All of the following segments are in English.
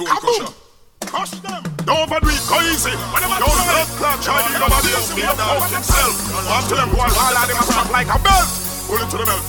Stone crusher. Crush them. Don't overdo it, go easy. Don't blood clot, Charlie, nobody else be about himself. To them, one all of them a strap like a belt. Pull it to the belt.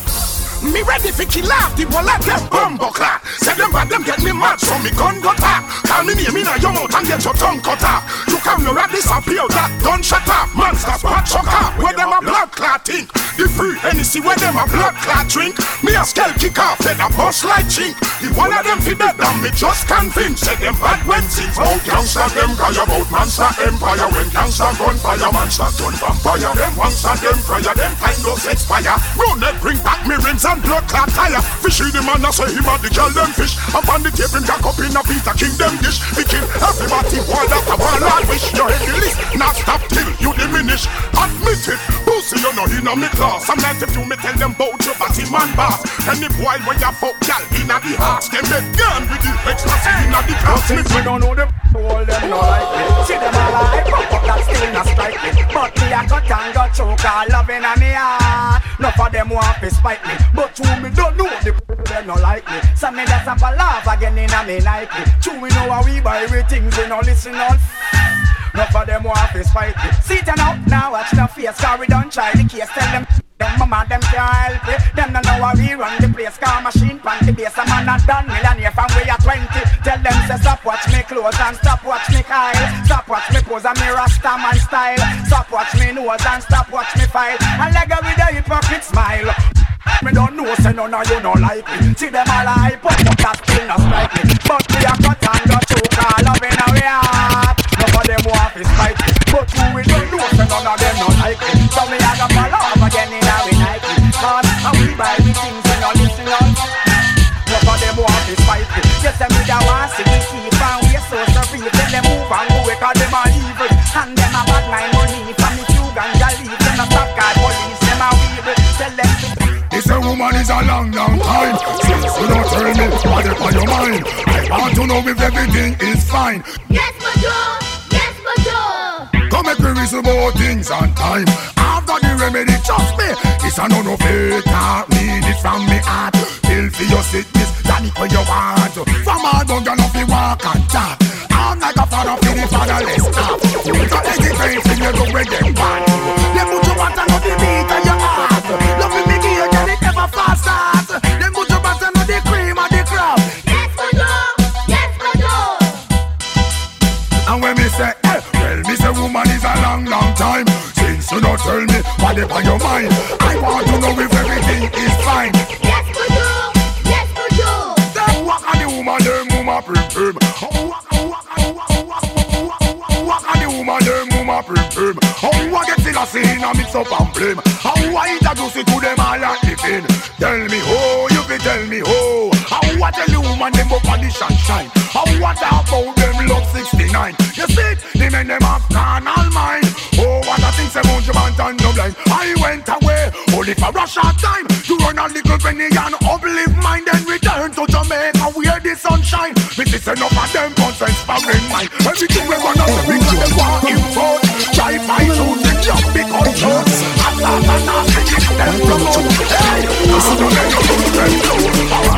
Me ready for kill off the whole of them bumbo clock. Say them bad, them get me mad, so me gun got up. Call me name in a your mouth and get your tongue cut off. Come no rat disappear, that gun shut up. Monster spot choker, where them a blood clot think. The free Hennessy where them a blood clot drink. Me a skull kick off, then a bust like chink. The one of them fi dead, and me just convinced. Say them bad when things out gangsta, them cry about monster empire. When gangsta gunfire, monster gun vampire. Them monster, them fire, them time does expire. Run that bring back me rings and blood clot tire. Fishy the man, I say him a the girl them fish. Up on the table, jack up in a Peter King them dish. The king, everybody want after one I wish. You hit the list, not stop till you diminish. Admit it, pussy you know in a me class. Sometimes if you me tell them bout your body man boss. Any boy when you fuck gal in a the house, them get gun with the extra in a the class. Me we don't know the all them no like me. See them all like but that still not strike me. But me a got and got choke all loving a me heart. Enough of them want to spite me. But you me don't know the them no like me. Some me have a laugh again in a me Nike. True we know how we buy we things we no listen all. Enough of them want to spite me. Sit down out now watch the face. Cause we don't try the case. Tell them. Them mama, them can't help it. Them don't know how we run the place. Car machine, pan the base. A man not done millionaire from we are 20. Tell them say stop watch me clothes and stop watch me Kyle. Stop watch me pose and me rasta man style. Stop watch me nose and stop watch me file. And leg with a hypocrite smile. Me don't know, say none of you no like me. See them all hype up, but that still not strike me. But we a cut and go choke all up in our heart. None of them want to spite me. But you we don't know, say none of them no like me. So me a go fall off again in our Nike. Cause how we buy the things and no listen on. None of them want to spite me. Yes, them with a want see me keep and we so surreal. Tell them move and go because them are evil. And them a bad mind money from me few ganja leave. Them a stop card police, them a weevil. Tell them to This a woman is a long, long time Since you don't tell me what is on your mind I want to know if everything is fine Yes, Major! Yes, Major! Make about things on time. Got the remedy, trust me It's a no no I mean it from me heart. Feel for your sickness, that it when you want. From all down you know fi walk and talk I'm like a father for the fatherless ah, You got education, you go where them want time. Since you don't tell me what is on your mind I want to know if everything is fine. Yes, Major! Yes, Major! Then walk on the woman, them woman prim Oh, walk, oh, walk, oh, walk, walk, walk, walk, on the woman, them woman prim Oh, I get still a scene and mix up and blame. How I introduce it to them all like the fin Tell me how, you be tell me how How I tell the woman them up on the sunshine? How I talk about them love 69 You see the men them have carnal If I rush out time. You run a little penny and uplift mind, then return to Jamaica where the sunshine. We listen up at them concerns sparing mind. Everything we run out, we got them in front, Try my shoes, the job be controlled.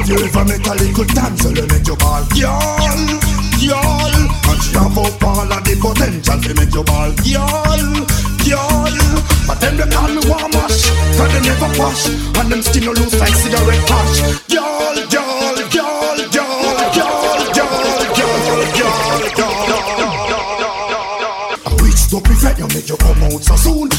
Tu vas mettre à l'école, dame, c'est le mec au bal. Y'all, y'all, quand tu en vas pas, la dépotent, ça fait mettre au bal. Y'all. They wash And them skin no loose like cigarette patch Y'all, y'all, y'all, y'all, y'all, y'all, y'all, y'all, y'all Which stop effect you make you come out so soon The only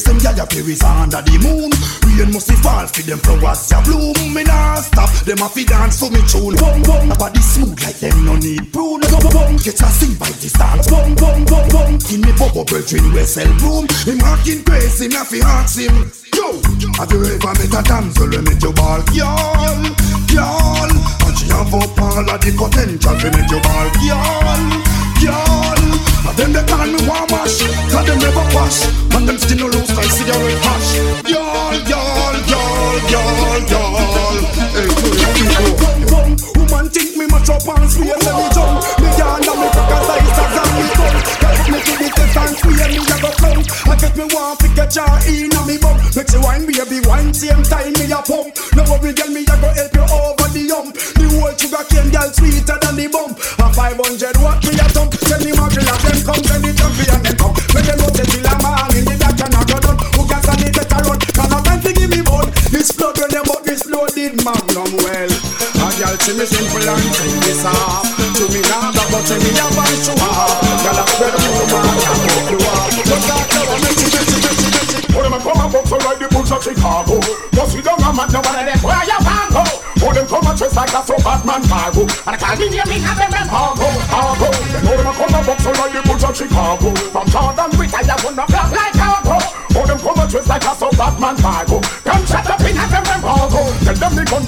place them gyal appear is under the moon. Rain must fall for them flowers ya bloom. Me nah stop, them a fi dance for me tune. Bum bum, body smooth like them no need prune. Bum bum, get a sing by distance Bum bum bum bum, in me bubble brethren we sell room Him rocking crazy, me a fi ask him Yo, have you ever met a damsel when make you ball? Y'all, y'all And she have up all of the potential to make you ball Y'all, y'all Them they call me warm wash Cause them never wash. And them still no loose like cigarette hash. Y'all, y'all, y'all, y'all, y'all. Hey, people Woman think me much up and swear Let me jump. Me yarn and me cock as I as and me come Help me to the test and swear me a go plump. I get me want to get your in a me bum. Make you wine baby wine same time me a pump. No worry girl me a go help you over the hump. The whole sugar cane girl sweeter than the bump A magnum well. A girl she me simple and she me soft. To me now that but she me a man show off. Girl I swear to you man I hope you are But I tell her me she me she me she me she Oh them a come and box so ride the bulls of Chicago. Cause don't have man no one of them. Where you want go Oh them come and chase like a so Batman cargo. And I call me name me have them cargo cargo. Them oh them a come and box so ride the bulls of Chicago. From Jordan Britain you wanna block like cargo. Oh them come and chase like a so Batman cargo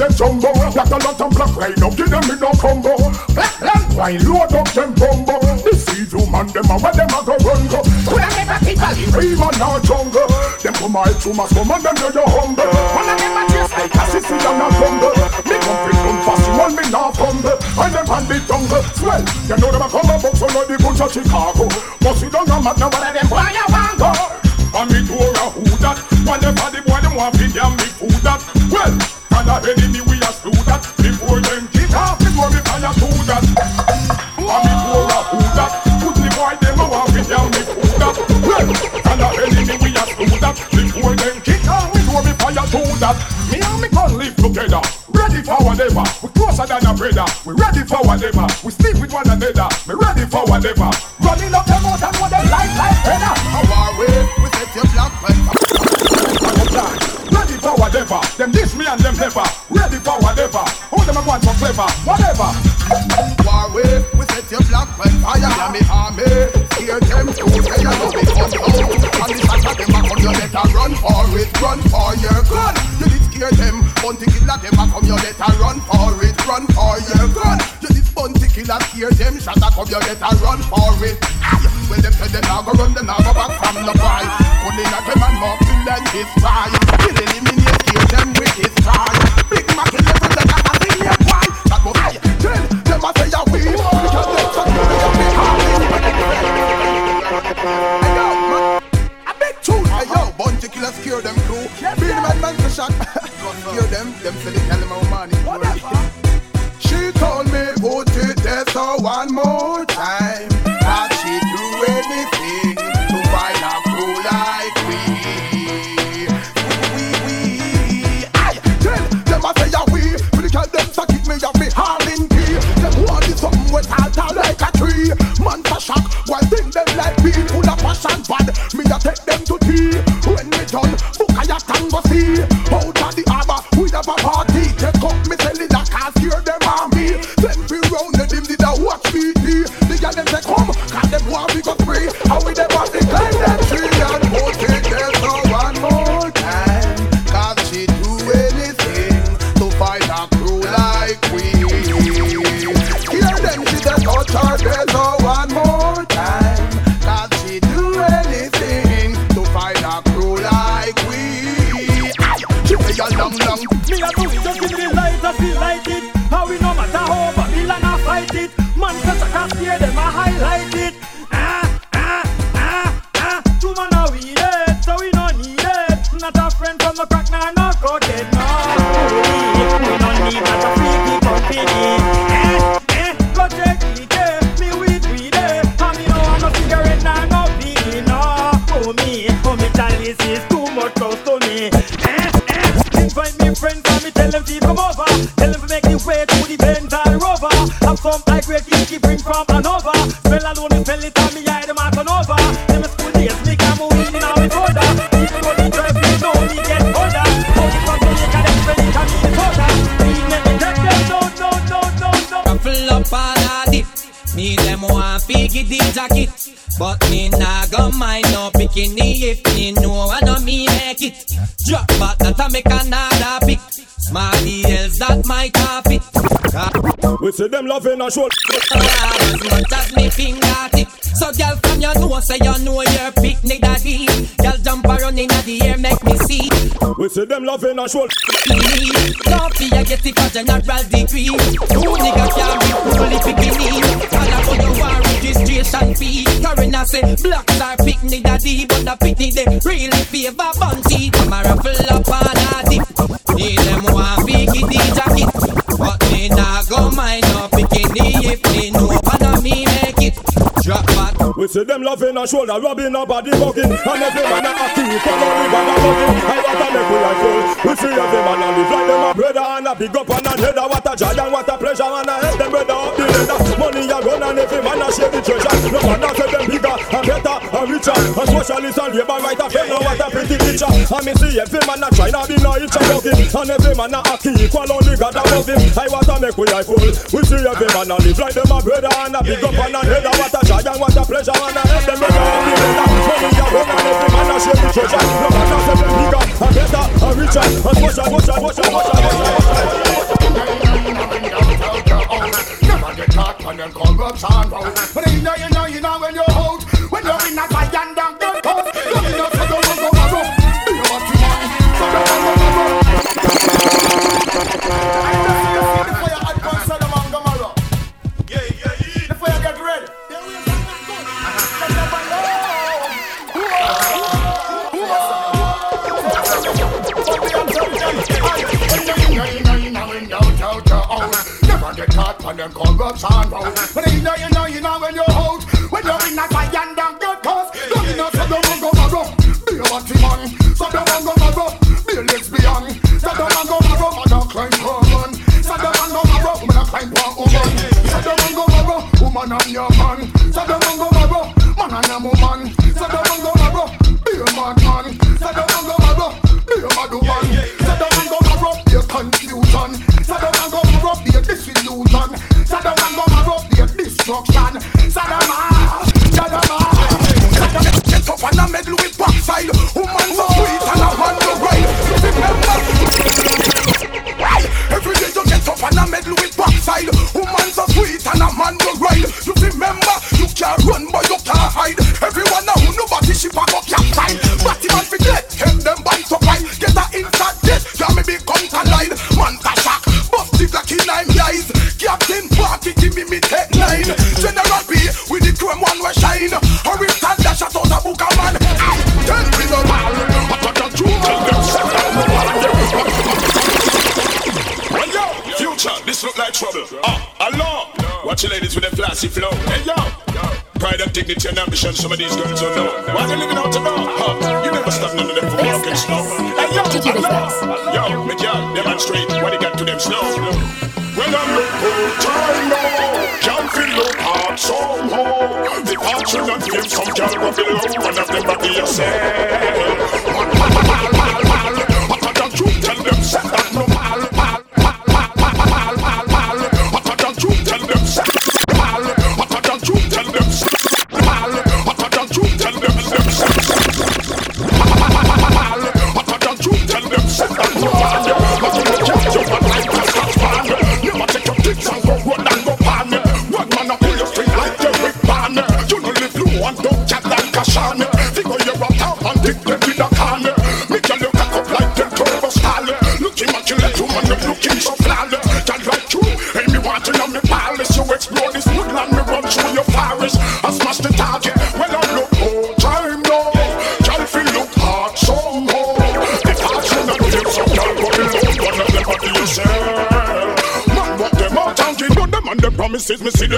them jumbo. Black a lot and black right now, give them in no combo. Black and white, load up them bombo. This is man them a where them a go run go. Coulda never people in river nor jungle. Them come out to my come and them do you humble. One of them a chase like a sissy and a tumble. Me come fit come fast, you want me not fumble. And them on the jungle swell. You know them a come a box, so know the goods of Chicago. Must see down a mad now, one of them boy. you better run for it. Well, them said they're not gonna run, they're not gonna back from the fight. Put in a man more till his pride. no show. As much as me finger tip. So girl from your nose, say you know your picnic daddy. Girl jump around inna the air, make me see. We see them loving a show. Don't be a get it for general degree. Two niggas can be fully beginning. And I put the war registration fee. Karina say, black star picnic daddy, but the picnic they really favor bunty. Come a ruffle. them loving and shoulder rubbing, our body bugging. And every man a king, come on, live and a bugging. I want to make we a cool. We see every man and live like them a brother and a big up and a header. What a joy and what a pleasure and a help them brother up the ladder. Money a run and every man a share the treasure. No man a say them bigger and better and richer. And socialist and labor right a fair. Now what a pretty picture. And me see every man a try to be no each a bugging. And every man a king, equal only. Above him. I want to make we eye full. We see every man a live like them a brother and a big up and a head. What a joy and what a pleasure and a help them make a happy better. Money a run and every man a share the treasure. No man say them bigger and better and richer. And social, social, social, social, some of these girls don't know.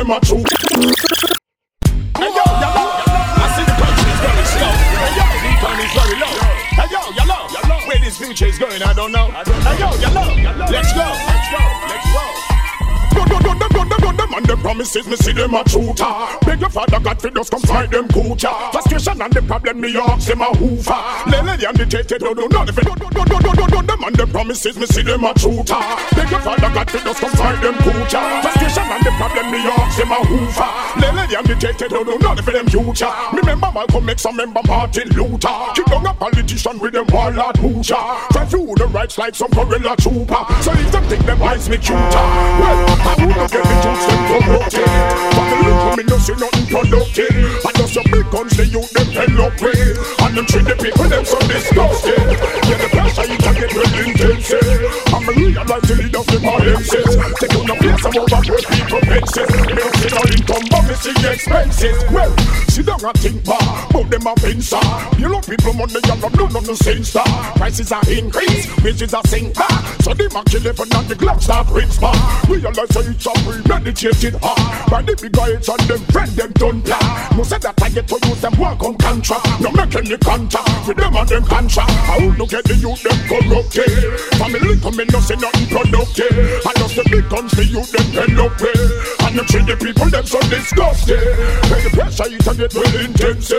Them are true. I see the punch is very slow. The tone is very low. Where this future is going, I don't know. Let's go, let's the promises, me see them a shooter. Beg your father God for just come fight them coocher. Frustration and the problem, me ask them a hoover. Lele and the tete, don't do nothing. Dun, dun, dun, dun, dun, dun, dun, them and the promises, me see them a shooter. Beg your father God for just come fight them coocher. Frustration and the problem, me ask them a hoover. Lele and the tete, don't do nothing for them future. Remember Malcolm I remember Martin Luther. Kick down a politician with them warlord hoocher. Fight the rights like some gorilla trooper. So if them think them eyes me cuter, well, would not get the juice them corrupted. But the little me no see nothing productive. And just your big guns, the youth them fell up with. And them treat the people them so disgusted. Yeah, get real intensive. I'm a realize the lead of the audiences. They do not place some overboard people. Me don't see no income, but see expenses. Well, sit down and think back, but them a pincer. You know people money, you don't know no sense star. Prices are increased, wages are sink back. So they mark 11 and the gloves start rinse back. Realize it's a premeditated hard. By the big guys and them friend them done plan. No say that I get to use them work on contract. No make any contact with them and them contract. I will look at the youth them corrupted. Family come in no say nothing productive. And just the big guns the youth them end up with. And them treat the people them so disgusting. When the pressure it and get well intense.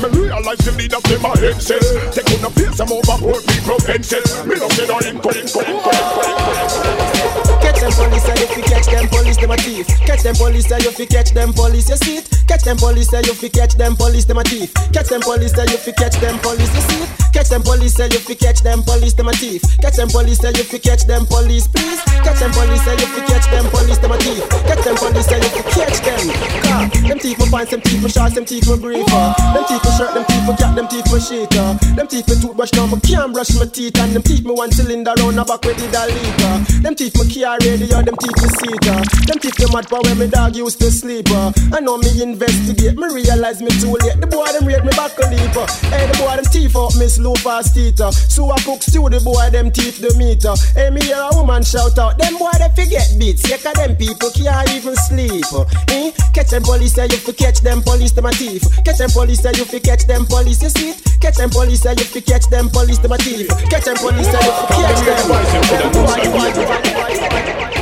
Me realize the leaders them a head say. They couldn't face them overboard me propenses. Me no say no inco, inco, inco, inco, inco. Catch them police, and if you catch them police, them a thief. Catch them police, if you catch them police, you see it. Catch them police, if you catch them police, them a thief. Catch them police, if you catch them police, you see it. Catch them police, if you catch them police, them a thief. Catch them police, if you catch them police, please. Catch them police, if you catch them police, them a thief. Catch them police, if you catch them. Car. Them thief my pants, them thief my shorts, them thief my briefer. Them thief my shirt, them thief my cap, them thief my shaker. Them thief my toothbrush, now me can't brush my teeth, and them thief me one cylinder round the back with the leaker. Them thief my car radio, them thief me seater. Them thief me mad for when dog used to sleep. uh. I know me investigate, me realize me too late. The boy them rate me back a leap. Hey, the boy them thief up Miss fast teeter. So I cook stew, the boy them thief the meter. Hey, me hear a woman shout out, them boy they forget beats. Yeah, cause them people can't even sleep. uh. Eh? Catch them police, say you fi catch them police, them a thief. Catch them police, say you fi catch them police, you see? Catch them police, say you fi catch them police, them a thief. Catch them police, say you fi catch them.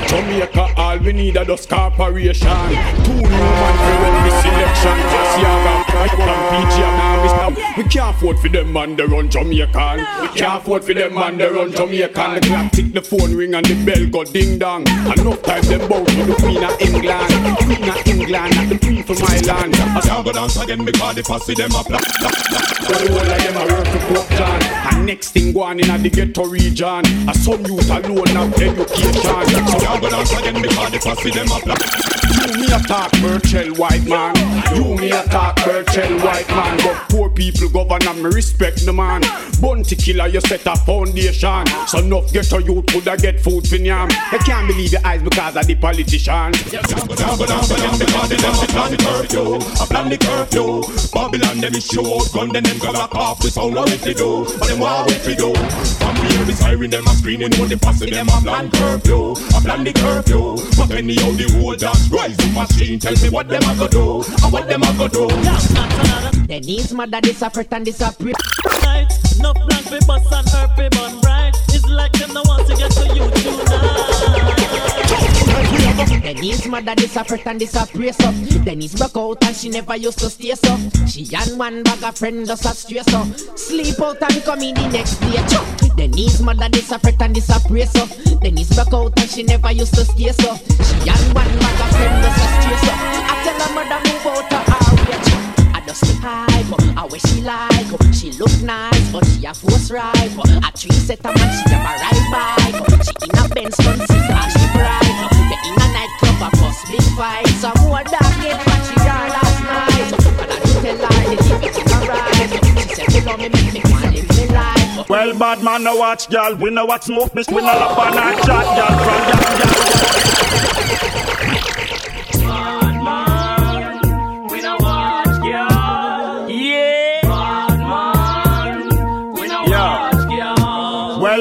Jamaica, all we need a dust corporation. Two new man for when the selection. Seaga, Pipeline, PG, and Marvis. Now, we can't afford for them man, they run Jamaican. We can't afford for them man, they run Jamaican. The clock tick, the phone ring, and the bell go ding dong. Enough time them bow to the Queen of England. Queen of England, not the Queen from my land. I can't go dance again because the fussy them a black. So the whole of them a work Pope John. And next thing go on in a the ghetto region. A some youth alone have education. So can't go dance again the fussy them a black. You me attack Burchell Whiteman. You me attack Burchell Whiteman. But poor people govern and me respect the man. Bounty killer, you set a foundation. So enough ghetto youth coulda get food for yam. You can't believe your eyes because of the politician. Can't go dance again them a plan the curfew. A plan the curfew. Babylon them is show out gun then them go lock off the sound what we do. But them what we do. From here the siren them a screaming when the fussy them a plan curfew. A plan the curfew. But anyhow the whole dance rise the machine. Tell me what them a go do. And what them a go do. Denise mother this a fret and this a pre Right, and herb fi bun right. Mother this a and this a up. Denise broke out and she never used to stay so. She and one bag of friend just a stray so. Sleep out and come in the next day Chuck. Denise mother this a and this a praise up. Denise broke out and she never used to stay so. She and one bag of friend just a stray so. I tell her mother move out of her way just hi, but I wish she like She look nice, but she a force right. A three set a man, she have a ride bike. She in a Benz and she bright oh. They in a nightclub, a bus big fight Some more dog get what she got last night. And I do tell her, the keep it in a ride oh. She said, you love me, make me want live me life. Well, bad man, no watch, girl. We know what smoke, miss. We know lap on our chat, girl. From.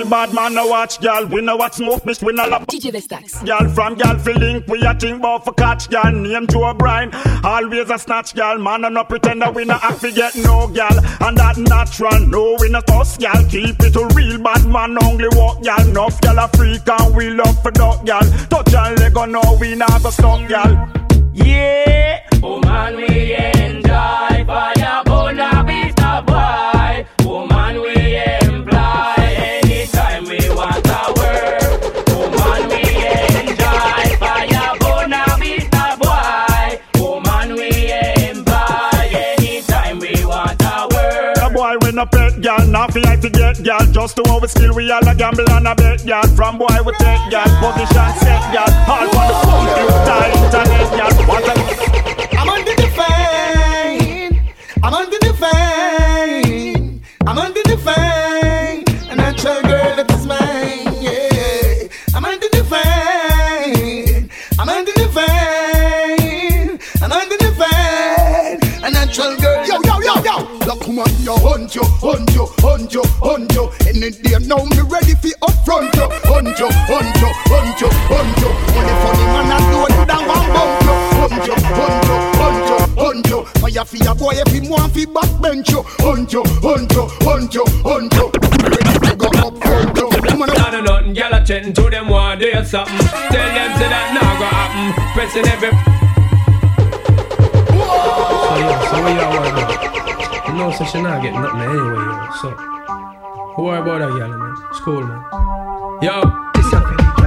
Bad man, no watch, girl. We know what smoke, miss. We know lap. DJ Vestaxx. Girl from girl fi link, we a think bout for catch girl. Name Joe Bryan, always a snatch girl. Man, I no pretend that we no have to get no girl, and that natural. No, we no toss girl. Keep it a real bad man, only walk girl. Enough girl a freak and we love for dog girl. Touch and leg on, no, we not go stop girl. Yeah, oh, Woman, we enjoy girl, not like to get girl. Just to our skill, we all a gamble and a bet girl. From boy we take girl, position set girl. All for the computer, internet girl. I'm under the fame. I'm under the Look, come on, yo, hunt you, hunt you, hunt you, hunt you. Any day now, me ready for upfront you. Hunt you, hunt you, hunt you, hunt you. Only funny man and do it down one bump you. Hunt you, hunt you, hunt you, hunt you. Fire for your boy if him want fi backbench you. Hunt you, hunt you, hunt you, hunt you. Ready to go up front you. Come on, I know nothing, girl, I chatting to them one day or something. Tell them say that now go happen. Pressing every know, not get nothing anyway, yo. So, who worry about that, y'all, man? It's cool, man. Yo.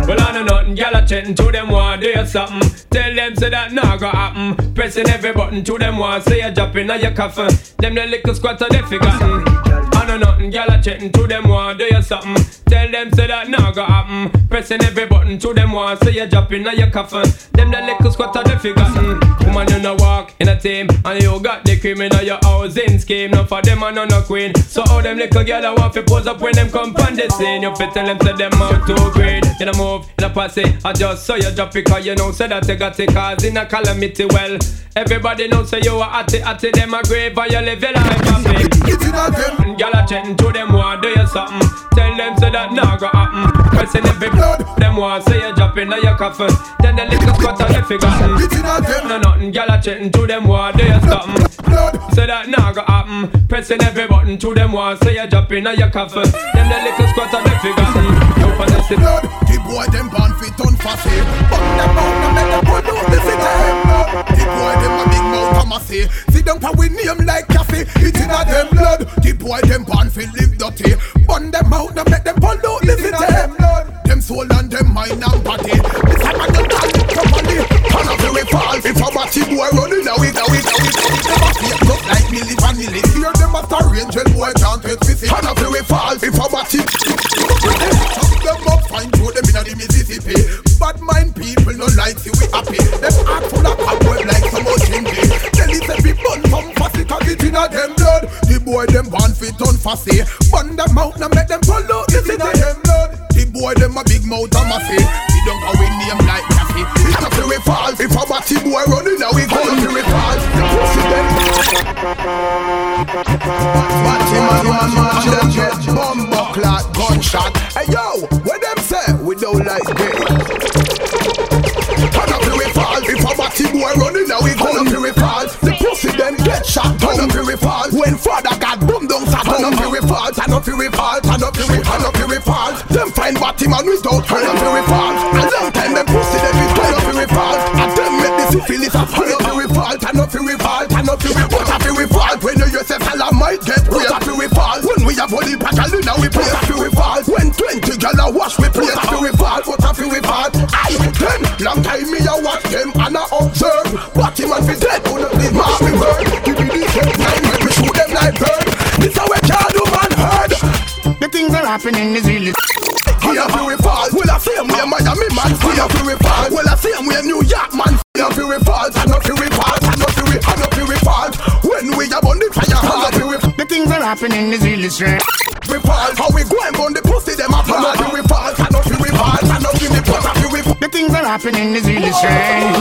Well, I know nothing, y'all are chatting to them, want do something. Tell them, say that nah go happen. Pressing every button to them, want say you're dropping on your coffin. Them the little squatter, they forgotten. I know nothing, y'all are chatting to them, want do you something. Tell them, say that nah go happen. Pressing every button to them, want say you dropping on your coffin. Them the little squatter, they forgotten. Woman, you no walk in a team, and you got the cream criminal your housing scheme. None for them, I know no queen. So all them little girl, I want to pose up when them come from the scene. You fit tell them, say them out too great. You know, move in a posse. I just saw you drop it cause you know say that you got it cause in a calamity well. Everybody know say you are at it, at it, them a grave and you live your life happy. Girl a chatting to them want do you something. Tell them say that nah go happen. Pressing every blood. Them want say you dropping on your coffin. Then the little squatter they forgotten. No nothing. Girl a chatting to them want do you something. Say that nah go happen. Pressing every button to them want say you dropping on your coffin. Then the little squatter they forgotten. No possessive blood. The boy them born fit on fussy But them out now make them put out the city The boy them a big mouth a massy See them how we name like cafe It in a them blood The boy them born fit live dirty. Bun them out now make them pull out the city. Them soul and them mind and body. This time I them call it properly. And a very fall. If a batty boy running now it now it Them a fake up like milli vanilli. Hear them a star angel boy can't take visit And a very fall. If a batty them up, find through them inna the Mississippi. Bad mind people no like see we happy. Them act full of cobweb like some old chimney. Tell it every bun from fussy cause it inna them blood. The boy them born fit on fussy. Bun them out now make them pull out this inna them blood. The boy them a big mouth and massy. We don't go in name like Kathy. It's not very fall. If a batty boy running now we call him very fall. Pussy them. Batty man man man them get bumbo clot gunshot. Hey yo, what them say? We don't like. Turn A batty boy running now we very fall. The pussy then get shot. Turn up the fall. When father got boom down, turn up fall. Turn up fall. Turn up the turn up fall. Them find batty man without turn up the fall. A long time them pussy them is turn up the fall. And them make the syphilis a turn up fall. Turn up fall. Turn up but up the fall. When you yourself fella might get up the fall. When we have only pack a now we play up the fall. When twenty gal a wash we play up the long time me a watch them and I observe. Batty man fi dead on the big mommy word. Give me the head nine make me shoot them like bird. This how we can't do man heard. The things are happening is really. Here we fall. Well I see him where Miami man. We fall. Well I see him where New York man. We fall. I know we fall. I know we I know we fall. When we are on the fire, I know we The things are happening is really strange. we fall. How we go and burn the pussy them. I we fall. I we fall. I know we fall. I know we. The things are happening is really strange.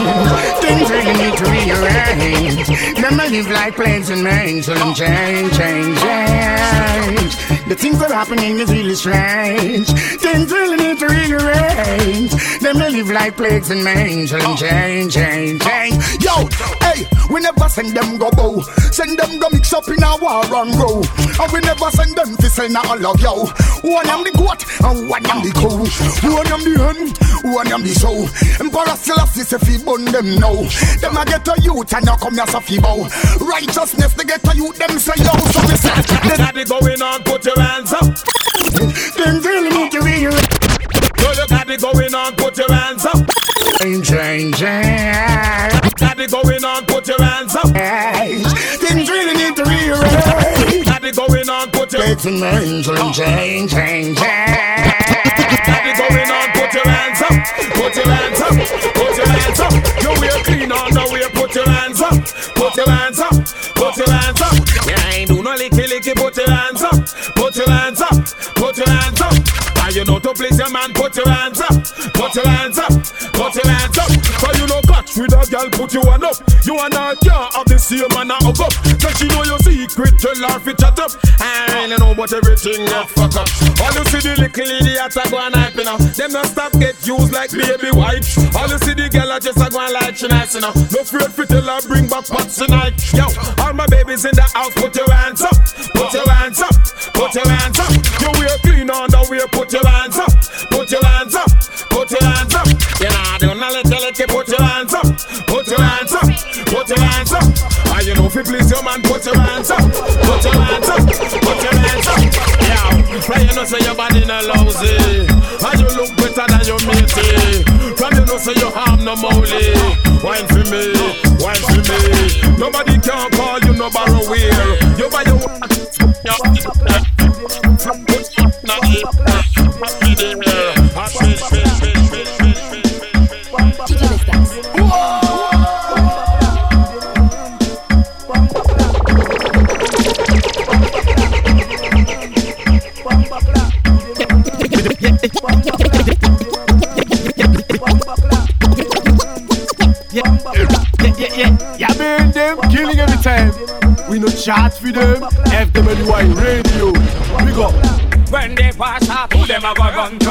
Things really need to rearrange. Them a live like planes and rain, so them change, change, change. The things that happening is really strange. Things really need to rearrange. Them a live like plagues and rain, so them change, change, change. Yo, hey, we never send them go bow. Send them go mix up in a war and go. And we never send them to send a love yo. One am the goat and one am the cow. One am the hen, one am the sow. Emperor Selassie say fi bun them now. Them a get a youth and now come here so fi bow. Righteousness they get a youth them say yo. So we say, be going on, put your hands up. Things really need to rearrange. So you got be going on, put your hands up. Change, change, change. That be going on, put your hands up. Things really need to rearrange. That be going on, put your hands up. rain, so them change, change, That be change. going on, put your hands up. Put your hands up. Put your hands up. You wear clean on the way, put your hands up. Put your hands up. Put your hands up. Yeah, I ain't do no licky licky, put your hands up. Put your hands up. Put your hands up. And you know to please your man, put your hands up. Put your hands up. Put your with a girl, put you one up. You and her can't have the same man hug up. Cause she know your secret, tell her fi chat up. I really know but everything get fuck up. All you see the little idiot a go and hype you know. Them not stop get used like baby wipes. All you see the girl a just a go and like she nice know. No afraid tell her bring back pots tonight. Yo, all my babies in the house, put your hands up. Put your hands up. Put your hands up. You wear clean on the way, put your hands up. Put your hands up. Put your hands up. You know, do not let you let you put your hands up. Put your hands up. Put your hands up. And you know fi fi please your man, put your hands up, put your hands up, put your hands up. Yeah, play you know say your body not lousy, and you look better than your matey. From you know say you harm no molly. Wine for me, wine for me. Nobody can call you no borrow wheel. You buy your We no chat for them. FWI Radio. Big up. When they pass up, who them a go run to?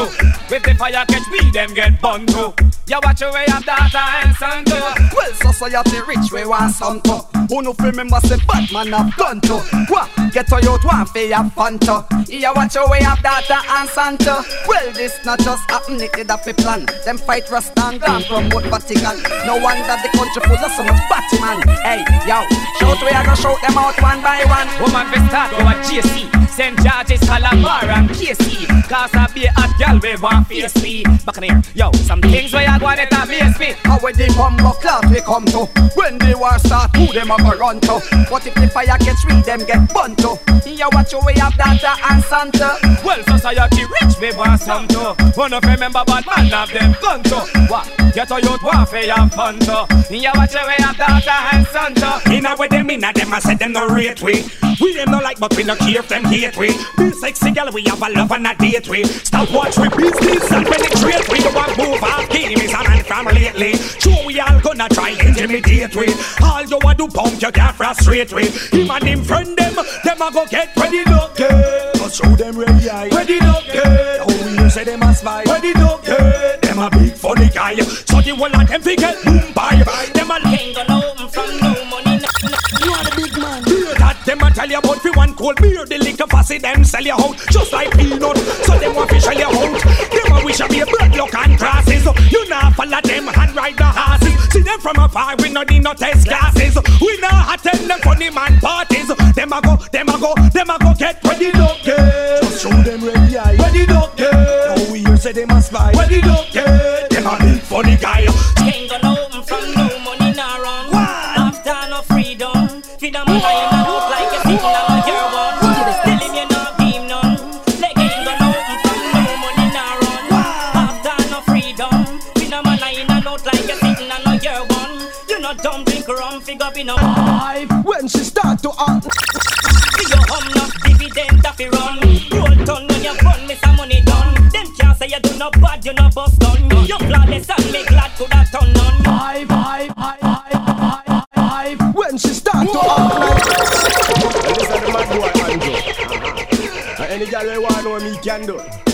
With the fire catch me, them get bun to. You watch your way of daughter and son to. Well, society rich, we want some to. Who no remember say Batman have gun to? What? Get to youth one for your fun to. You watch your way of daughter and son to. Well, this not just happen, it did have a plan. Them fight Rasta and gone promote Vatican. No wonder the country full of so much Batman. Hey, yo, shout we are gonna shout them out one by one. Woman, we start go at GC. St. George's, Calabar and KC. Cause I be a girl we want face me. Back in here, yo, some things where I go and it amaze me. How when the bumbo class we come to When the war start, who them a go run to But if the fire gets real, them get burnt to You watch your way of Danta and Santa Well, society rich, we want some too. One of remember bad man have them gun to. What? Get a youth warfare and fun to. You watch your way of daughter and son to. Inna with them, inna them, I said them no rate we. We them no like, but we no care if them hate we. Be sexy girl, we have a love and a date we. Stop watch we business and penetrate we. Go and move off game is a man from lately. Sure we all gonna try intimidate we. All you a do pump, you can't frustrate we. Him and him friend them, them a go get ready look get. Go show them ready eye. Ready look get. Oh hear say them a spy. Ready look get. Them a big funny guy. So the whole of them fi get boom by. Them a gonna open from no money. You are them a tell you about fi one cold beer The liquor fussy them sell you out Just like peanut. So them want fi shell you out. Them a wish a be a blood luck and crosses You nah follow them and ride the horses. See them from afar we no need no test classes We nah attend them funny man parties. Them a go, them a go, them a go get ready look Just show them ready eye Ready look Now we hear say them a spy Ready look Them a big funny guy. Ain't gonna drink rum, figure be no. When she start to act See your hum no dividend that fi run. Roll ton when you fun, me some money done. Them can't say you do no bad, you no bust done. You flawless and me glad could have turn on. Hype, hype, hype, hype, hype, hype. When she start to act like This is the mad boy Andrew. Uh, Any girl we want know me can do.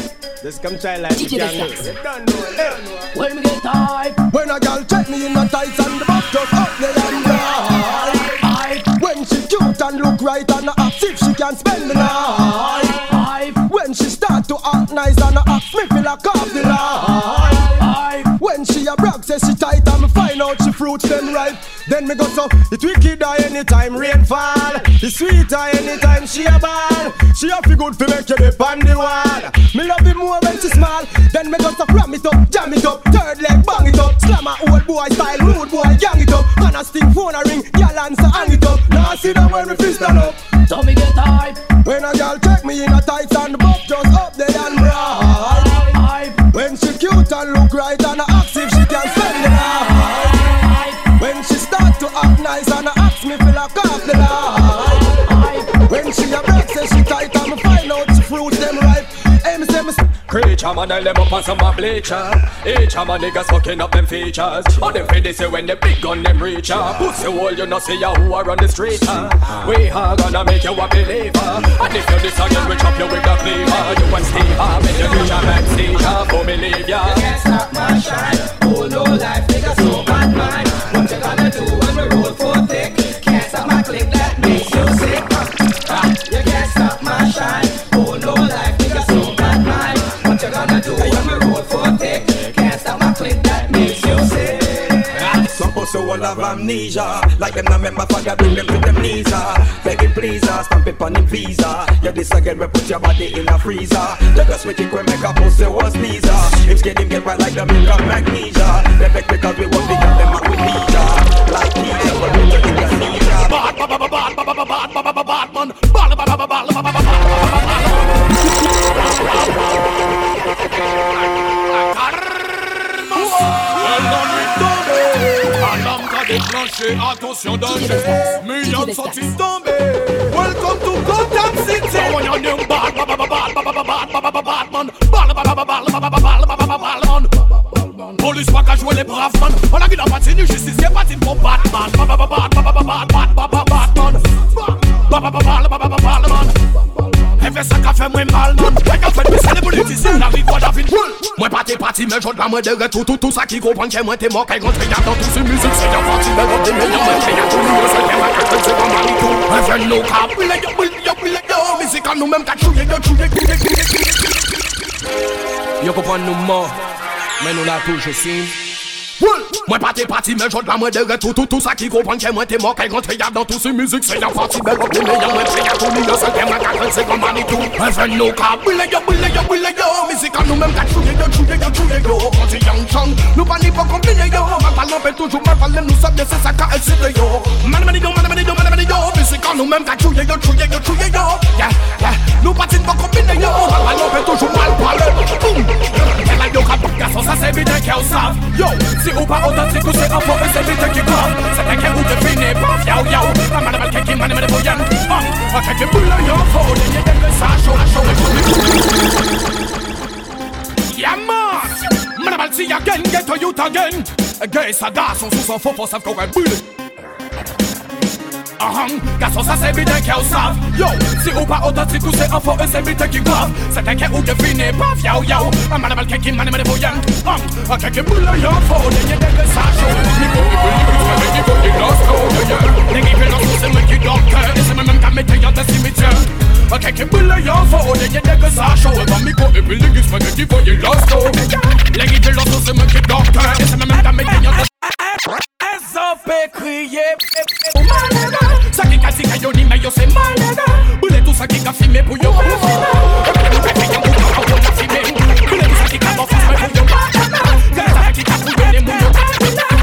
Just come try like me can do. You don't know, you don't know. When me get hype When a girl check me in the tights and the back just up there and right When she cute and look right and act if she can spend the night Hype When she start to act nice and act me feel like off the line. When she a brag say she tight and me find out she fruits them ripe Then me go so it wicked eye anytime rain fall. The sweet eye anytime she a ball. She a fi good fi make you dip on the wall. Me love it more when she small. Then me go so ram it up, jam it up. Third leg bang it up. Slam a old boy style, rude boy gang it up. Man a stick phone a ring, gyal answer hang it up. Now I see them when me fist stand up. So me get hype. When a girl check me in a tights and Creature man, I them up on some bleacher. Each of my niggas fucking up them features. All them they say when the big gun them reach. Pussy hole, you know see ya who are on the street. We are gonna make you a believer. And if you this we chop you with the cleaver. You and Steve, make you reach a seizure. For me leave ya. You can't stop my shine. Whole no life, nigga, so bad have a amnesia. Like them no remember for bring them to them knees. ah. Begging please, ah, stamp it on him visa. Yeah, this again we put your body in a freezer. Take a switch it quick, make a pussy was sneezer. Him scared him get right like the milk of magnesia. They beg because we want to get them out with leisure. Like teacher, but we to Indonesia. Bad, bad, bad, bad, bad, bad, bad, bad, bad, bad, man. Bad, bad, bad, bad, bad, bad, bad, bad, déclenché, attention danger, millions de centimes tombés. Welcome to Gotham City. Police pas qu'à jouer les braves man. On a vu la patine, justice c'est patine pour Batman. Batman. Et fait ça qu'a fait moins mal man. Et qu'a fait baisser les politiciens, la vie quoi la. Mwen pati pati men jod la mwen dere tout tout tout sa ki kompon ke mwen te mok. E rentre ya dan tout si mizik se yon fati men yon deme yon mwen te yon Tout yon se te mwen kakon se kon mani tout Mwen ven nou ka bile yo bile yo bile yo Mizik an nou men ka chouye yo chouye chouye chouye chouye Yo kompon nou mor men nou la touche sin Mwen pati pati men jod la mwen dere tout tout tout sa ki kompon ke mwen te mok E rentre ya dans tout se müzik se parti men rob de men ya mwen ke ya tout nou se ke mwen kakel se van mani E ka bile yo bile yo bile yo Mizik nou men ka chouye yo chouye yo chouye yo. Yang chang Nou pa ni yo. Nan pe toujou pal nou sabye se sa ka yo. Man mani yo man mani yo man mani yo Mizik nou men ka chouye yo chouye yo chouye yo. Yeah yeah Nou pa tin pou kombine yo. Man pal nan pe toujou man pal Boom Kè la yo ka sa se bide ke ou sav. Yo Si ou autentik och ser på en sig lite kickoff Sen jag kan inte finna på fjau jau När man är väl kicking man är med på igen Om jag kan inte bulla jag får det Ge den grisar så här så här så Ja man! Man är väl si again, get to you again Grisar a som sossar får få sig att gå en bulle ahang kaso sa se biten ke ou sav Yo, si ou pa otatik ou se anfo e se biten ki grav Se tenke ou define pav yaw yaw A mane bel keki mane mene voyan Ang, a keki mula yon fo Denye denge sa show. Niko, niko, niko, niko, niko, niko, niko, niko Dengi pe nan sou se men ki doke E se men men kamete yon te simitye A keki mula yon fo Denye denge sa show. E ba miko e bil dengi se men ki voye losko Lengi pe nan sou se men ki doke E se men men kamete yon te simitye Ezope kriye. Sa ki ka si ka yo ni me yo se malega Bule tou sa ki ka fime pou yo pou mou ou yo fime Bule tou sa ki ka bo fos me pou yo Gele sa ki ka pou yo le mou yo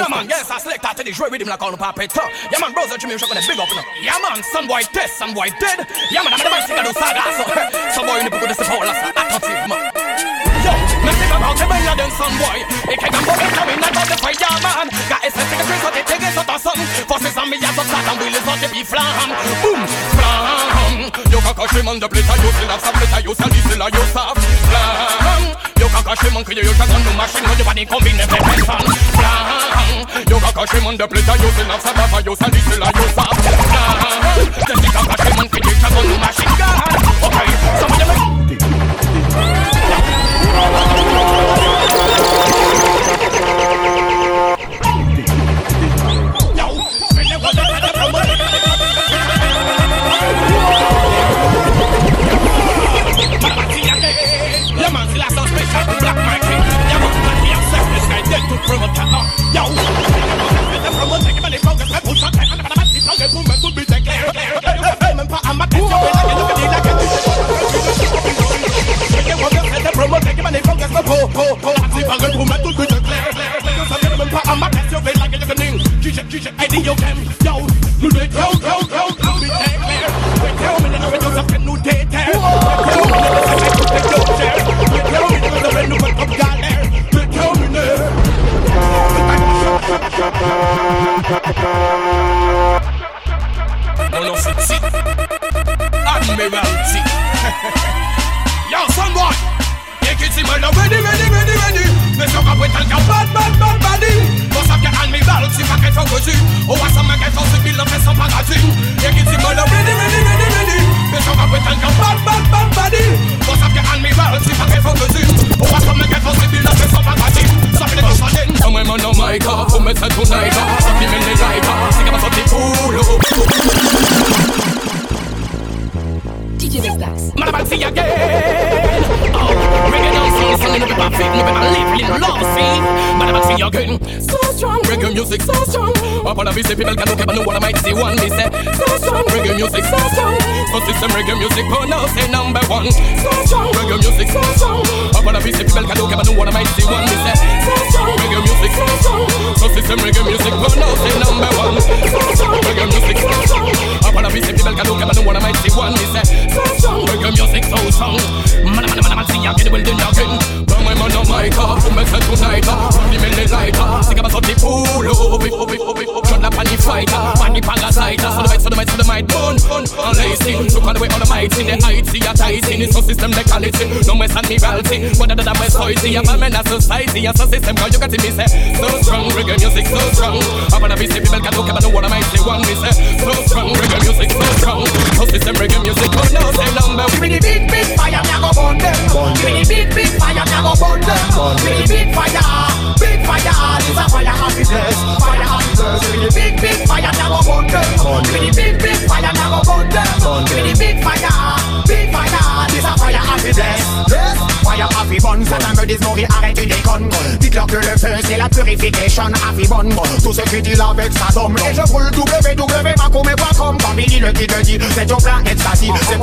Yeah man, yes, I select that to the jouer with him like on the puppet. So Yeah man, brother Jimmy, shot on the big up know. Yeah man, some boy test, some boy dead. Yeah man, I'm the man singer do saga so Some boy in the book with the support, that's attentive man Yo, me think about the way you done some boy. It can't go back to me, not the fire man. Got a sense of the so they take it out of sun Forces on me, yes, so flat and wheels on the beef flam Boom, flam You can catch him on the plate, you still have some plate You still still are you soft, flam You can catch him on the you can on the machine your body come in the fan, flam You can catch him on the plate, you still have some plate You still still are you soft, flam Then you can catch him on the you can on the machine gun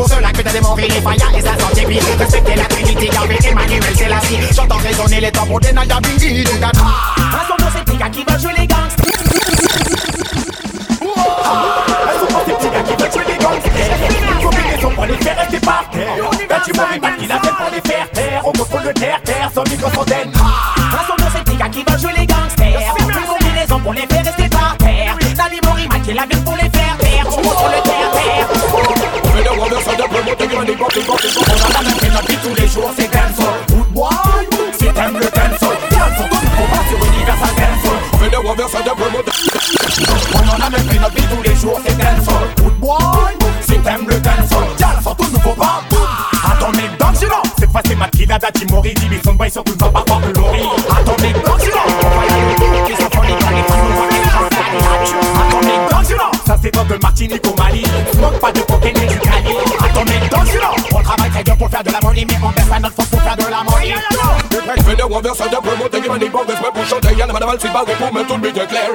cela que t'as démoré les fire et ça sortit puis Respectez la Trinité, Yahvé, Emmanuel, c'est la scie. J'entends résonner les tambours des Naya Bingi, du son de ces petits gars qui veulent jouer les son de ces petits gars qui veulent jouer les gangsters. Combinaison pour les faire rester par terre. Quand tu m'aurais pas qu'il a fait pour les faire taire? On contrôle le terre, terre, son micro fontaine. Un son de ces petits gars qui veulent jouer les gangsters. Combinaison pour les faire rester par terre. Nali Morima qui la vient pour les faire taire. On contrôle le terre. T'es gagné, bon, bon, bon, bon. On a la même fait notre vie tous les jours, c'est dancehall. Good boy, si t'aimes le dancehall, dancehall, tout le monde sur Universal Dancehall. Mais le roi verse de promo, On en a même fait notre vie tous les jours, c'est dancehall. Good boy, si t'aimes le dancehall, dancehall, tout nouveau pas. Atomic Dog, you know. Cette fois c'est ma kida da Timori, Divi son boy surtout sans pas voir le lori. Atomic Dog, you know. On va y aller vite, qui sont folie dans les fans, on va les faire Atomic Dog, you know. Ça c'est dans de Martinique au Mali. Smoke pas de cocaïne et du Cali. Pour faire de la money, mais on baisse pas notre force pour faire de la money. Mais le roi verse de promo, t'es gagné, bon respect pour chanter. Y'en a madame, c'est pas pour mettre tout le clair.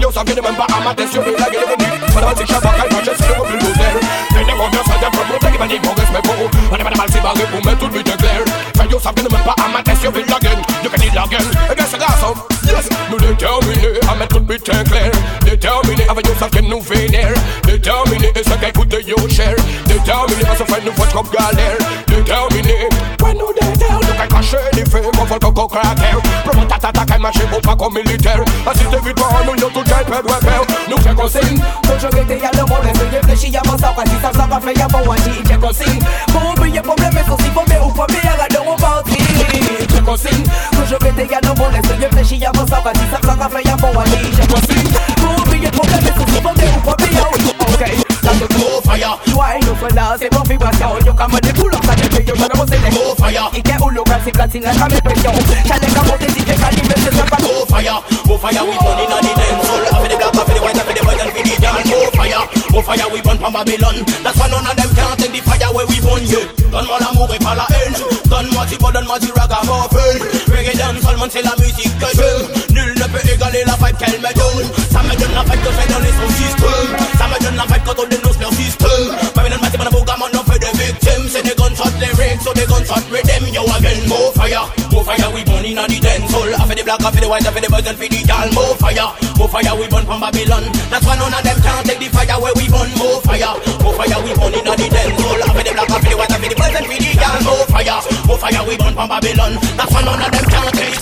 Yo, ça vient même pas à ma tête sur le lag et le venu. Madame, c'est chat, bagaille, ma chaise, c'est le plus loser. Mais le roi verse de promo, t'es gagné, bon respect pour. Madame, c'est pas pour mettre tout le clair. Quand ça vient même pas à ma tête sur le lag You can eat lagen, et bien c'est grâce Yes, nous déterminés à mettre tout le clair. Déterminés avec yo, ça vient nous vénère. Déterminés, et ça qui coûte de yo cher. Déterminés, à se faire nous votre galère. Qu'on fait coco cracker. Promo tata tata, marcher pour pas comme militaire. Assistez victoire, nous y'a tout le temps, perdre repère. Nous fait consigne. Toujours été à le monde, c'est réfléchi avant ça, parce que ça, ça va faire y'a pas dit, j'ai consigne. Pour oublier problème, mais pour mes ou pour mes, à la on partit. J'ai consigne. Toujours été à le monde, c'est réfléchi avant ça, va faire y'a pas j'ai consigne. Pour oublier problème, mais mes ou pour mes, ok. Fire. Nous faisons là, c'est bon vibration. Ça pas Go fire, go fire, we burn in the dancehall. After the black, after the white, after the white, and for the girl. Go oh, fire, go fire, we burn from Babylon. That's why none of them can't take the fire where we burn you. Donne-moi l'amour et pas la haine. Eh. Donne-moi du bon, donne-moi du ragamuffin. Eh. Reggae dancehall, man, c'est la musique eh, que j'aime. Nul ne peut égaler la vibe qu'elle me donne. Ça me donne la vibe que fait donner again, more fire, more fire, we burn in the dancehall. After the black, after the white, after the boys, and for the girl. More fire, more fire, we burn from Babylon. That's why none of them can't take the fire where we burn. More fire, more fire, we burn in the dancehall. After the black, after the white, after the boys, and for the girl. More fire, more fire, we burn from Babylon. That's why none of them can't take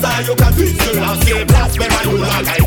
ça, yo, qu'a tout seul, ancien place, mais ma nous la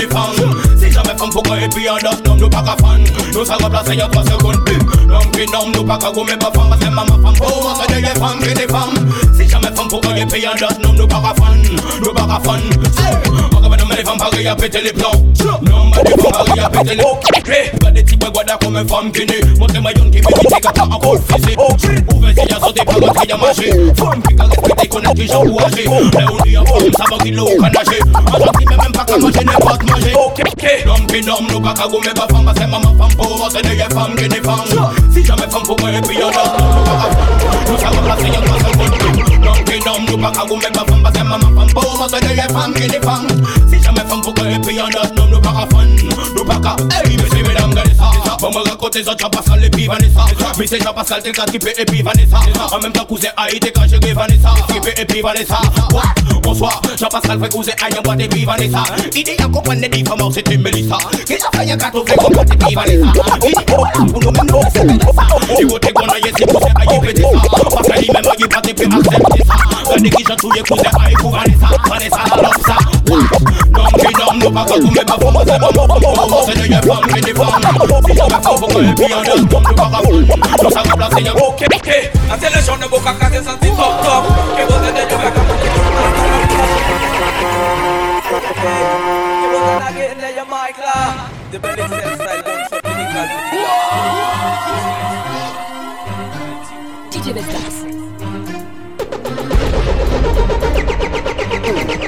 the on. Tampoco et puis à d'autres nous pas qu'à fan. Nous ça remplacer y'a trois secondes plus L'homme qui nous pas qu'à gommer ma femme C'est ma femme pour moi c'est des femmes qui des femmes Si jamais femme pour et puis à d'autres nous pas qu'à fan Nous pas qu'à fan. Les femmes pareilles à péter les plans Non, mais les femmes pareilles à péter les plans Pas des types guada comme une femme qui nue Montrez-moi une qui fait des gâteaux en col physique Ouvert si y'a sauté par l'autre y'a marché Femme qui a respecté connaît qui j'en ouagé Là on dit à fond, ça va qu'il l'eau qu'à nager Un gentil mais même pas qu'à manger n'est pas de manger Minam nuka kagu me bafam Basema mafampo Wasene ye fam. Gini fam Si jamais fam pou mwen epi yon Nam nuka afam Nou sa wap lase yon masal konti Nam kinam nuka kagu me bafam Basema mafampo Wasene ye fam. Gini fam Si jamais fam pou mwen epi yon Nam nuka afam Nuka ka Hey Maman racontait ça, Jean-Pascal et puis Vanessa. Mais c'est Jean-Pascal, t'es qu'à triper et Vanessa. En même temps, cousin Haïti, quand j'ai Vanessa. Triper et Vanessa. Quoi Bonsoir, Jean-Pascal, fait cousin Haïti, boîte et puis Vanessa. Idée à comprendre les différences, c'était Mélissa. Qui a failli à 80 comprendre et puis Vanessa. Idée voilà, pour nous même nous, c'est Vanessa. Du côté qu'on a, c'est cousin Haïti, pété ça. Parce même, pas ça. Cousin Haïti pour Vanessa. Vanessa, ça. Non qui non nous pas comme mais pas pour moi c'est bon C'est de yé femme qui défend Si y'a pas faut que et puis on est comme nous pas Nous ça va placer y'a Ok, ok, hacer el show santi top top Que vos tenés yo me acabo de Que vos tenés aquí en ella Michael The clinical DJ Vestaxx.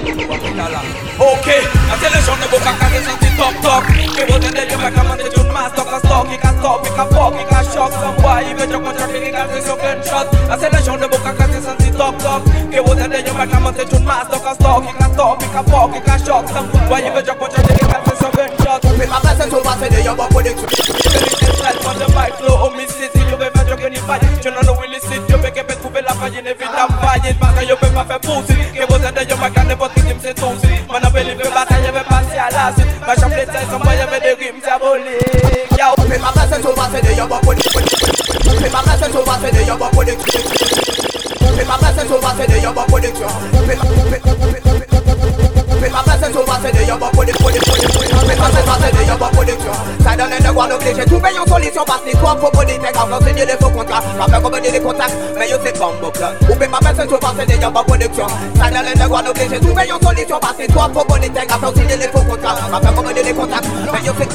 Ok, hacer el show de boca casi santi top top Que vos tenés yo me acabo de un más Toca stop, kick a stop, kick a pop, kick a shock Some boy, if you jump on traffic, kick a face your gunshot el show de boca casi santi top top Que vos tenés yo me acabo de un más Toca stop, kick a stop, kick a pop, kick a shock Some boy, if you jump on traffic, kick a face your gunshot Open my blessing to my city, you're up with it on the mic, flow, oh, me city, yo ve fa jogue ni falle Yo no lo will sit, yo ve que pe Fè la fayin evit am fayin Maka yo pe pa fe pousi Ke bote de yo maka ne pot ki jim se tousi Man apè li pe batay eve pasi alasit Ma chan fle tè son baye ve de rim diabolik Yo. Pe ma kase sou va se de yo bok konik Pe ma kase sou va se de yo bok konik Pe ma kase sou va se de yo bok konik Pe ma kase sou va se de yo bok konik des contacts Mais yo up with it Ça donne le droit d'obliger Trouver une solution parce que toi faut pas dire Quand on signe des faux contrats Pas faire comme des contacts Mais yo c'est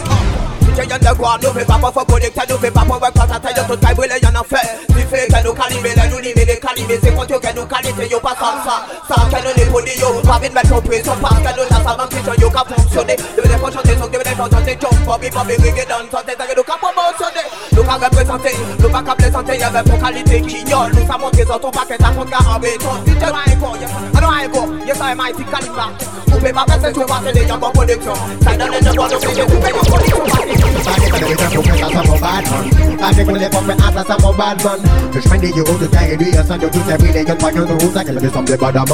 DJ underground, nous fait pas pour connecter, nous fait pas pour voir quand ta taille tout taille brûlée, y'en a fait. Tu fais que nous calibrer, là nous livrer les calibrer, c'est quand tu que nous qualité, yo pas sans ça. Sans que nous les polis, yo, pas vite mettre en pression, parce que nous la en prison, yo, qu'a fonctionné. Devez pas chanter, son devez pas chanter, jump, bobby, bobby, reggae, dans santé, t'as nous qu'a promotionné. Nous qu'a représenté, nous pas qu'à plaisanter, y'avait pour qualité qui yole, nous ça monte les autres paquets, ça compte qu'à en béton. DJ Maïko, yes, I know I go, yes I mighty calibre. Vous pouvez pas passer sur ma télé, y'a pas production. Ça donne les droits de payer, vous payez en condition, Party for the rhythm, pour faire ça mon bad man Party les pommes, ah ça ça mon bad man Je j'mène des euros de carré, lui, sans de c'est brûlé, y'a pas que nous ça qu'elle me semble des bad man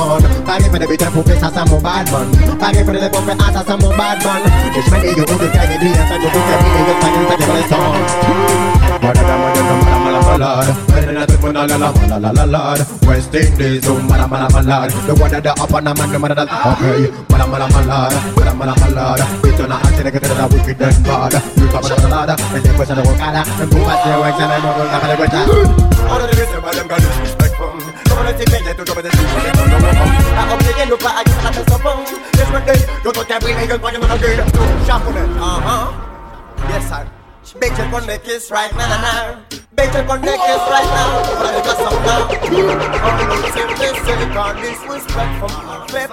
Party for the rhythm, pour faire ça ça mon bad man Party for pommes, ah ça ça mon bad man Je j'mène des euros de carré, lui, sans de tout c'est brûlé, y'a pas que nous ça qu'elle me semble Madame, malade Better than a la la la la la la West Indies, oh, madame, madame, malade The one that the up on a man, the man that Okay, madame, madame, malade Madame, madame, malade It's on a action, get to the wicked and bad You come on the ladder, and then question the And at your wax, and I'm going to have a All of the reason on, let's take to with the they know I they get I that we ain't gonna on it, uh-huh. Yes, sir Check on the kiss right now. Check on the kiss right now. I got some now. All simply say God disrespect from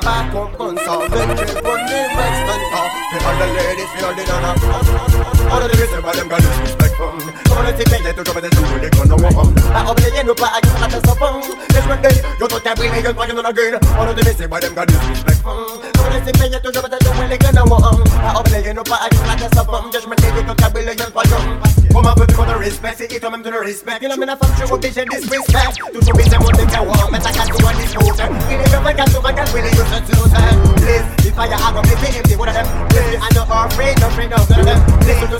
back on guns off. Then check on the next and off. The ladies feel the nana. All of the reason why them got disrespect from Come on, let's take to cover the two. They gonna walk I hope they get no back. I can't have some fun. This one day, you thought that we ain't gonna find another girl. All of the reason why them got disrespect from Come on, let's take to cover the two. They gonna get no back. I can't have some fun. Judgment day, you thought that we ain't gonna find Comment peux-tu qu'on te respecte C'est qui toi-même tu le respectes Il a mis la femme, je suis obligé de disrespect Toujours bien mon décès, ouais, mais t'as qu'à tout en discours Il est le 24 sur 24, really, you should that Please, if I have a big empty, one of them Please, I know afraid, no afraid relying Some of them no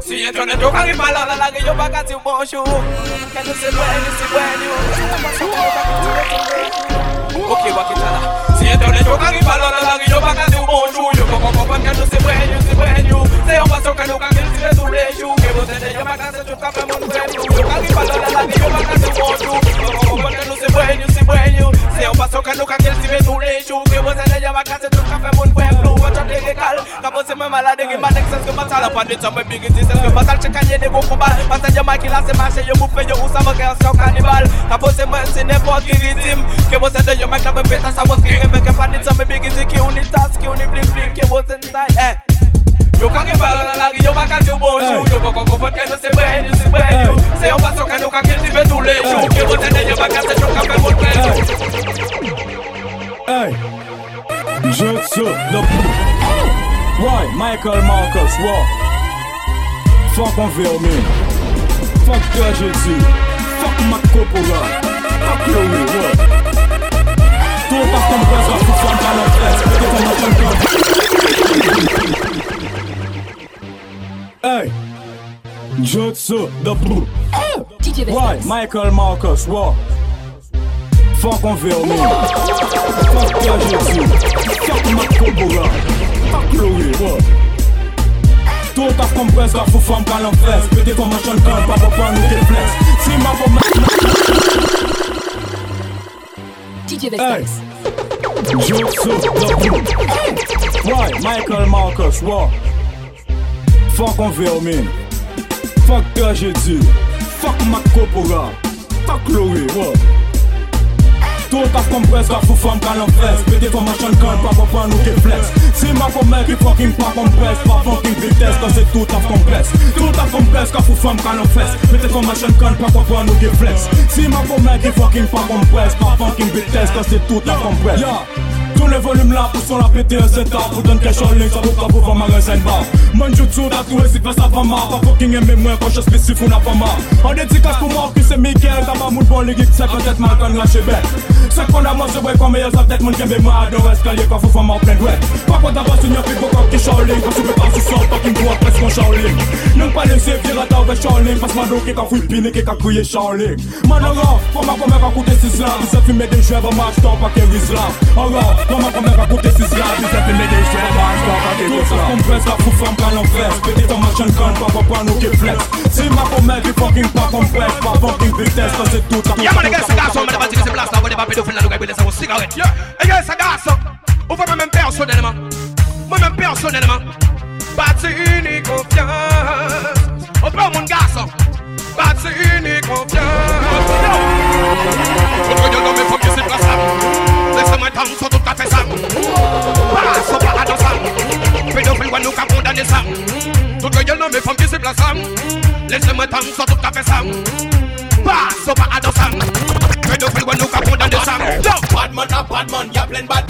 Si entro en el tocan y palo la Que yo para casi un mocho Que no se duele, si bueno Ok, wakitala Si entro en el tocan y palo la Que yo para casi un mocho Yo como next c'est que ma salle Pas de temps, mais big it is que ma salle check à yé des gros combats Parce que Jamaica là c'est marché, yo yo ou ça va faire sur cannibal Quand vous c'est moi c'est n'importe qui rythme Que vous êtes déjà Jamaica, me pète ça va se créer Mais que pas de temps, mais big it is qui on est task, qui on est bling bling vous c'est inside, eh. Yo ka ke bala la lagi, yo pa ka di bonjou Yo pa kon kompot ke se brand new, se brand new Se yon pason ke nou ka kiltive tous les jours Ke vous êtes yo pa ka se chou ka fe moun Michael Marcus, what? Fuck on Vermin, fuck Tragedy, fuck Matt Corporal, fuck Chloe, what? Tout par ton presse, la fou femme dans la fesse, mettez ton Hey, Jutsu, the Why, Michael Marcus, what? Fuck on Vermin, fuck Tragedy, fuck Matt Corporal, fuck Chloe, what? Tout par ton presse, la fou femme dans la fesse, mettez ton machin de pas pour prendre nous des flex. Si ma pomme DJ Hey. Jutsu, the Why, Michael Marcus, what? Fuck on Vermin, fuck Tragedy, fuck Matt Corporal, fuck Chloe, what? Tout par ton presse, la fou femme dans la fesse, mettez ton machin de pas pour prendre nous des Si ma pomme qui fucking pas compresse, pas fucking vitesse, quand c'est tout à compresse. Tout à compresse, quand fou femme dans la fesse, mettez ton machin de pas pour prendre nous flex. Si ma pomme qui fucking pas compresse, pas fucking vitesse, quand c'est tout à compresse. Tous les volumes là pour son la un set up Pour donner quelque chose ça vaut pas pour vendre magasin de bar Manjutsu tatoué si fait ça va marre Pas fucking aimer moi quand je spécifie on a pas marre En dédicace pour moi qui c'est Miguel. T'as pas moun bon les geeks, c'est peut-être mal quand lâcher bête C'est qu'on a moi c'est vrai qu'on meilleur ça peut-être moun qui aime moi Adore escalier quand faut faire en plein de ouais Pas quand t'as pas signé puis beaucoup qui Shaolin Quand tu veux pas sous son fucking droit presque en Shaolin Non pas laisser virer à ta avec Shaolin Parce que ma qui qu'a fouille pine qui qu'a crié Shaolin Manara, pour ma première à coûter 6 là Il s'est fumé des cheveux, match top à Kerry Slam Alors, pour ma première à coûter 6 là Il s'est fumé des cheveux, match top à Kerry Slam Tout ça compresse, la fou femme quand l'on fesse Pété ton machin con, pas pour prendre nous qui flex Si ma première qui fucking pas compresse Pas fucking vitesse, ça c'est tout à Yeah, man, I guess I got some, man, I think it's a blast now, whatever, pedophile, yeah. I guess I got some. Ou confiance. Yo. Autre yo, non, mais faut que c'est place là. Laissez-moi temps sur tout. Tout yo. Yo. Bad man, a bad man, y'a plein de bad.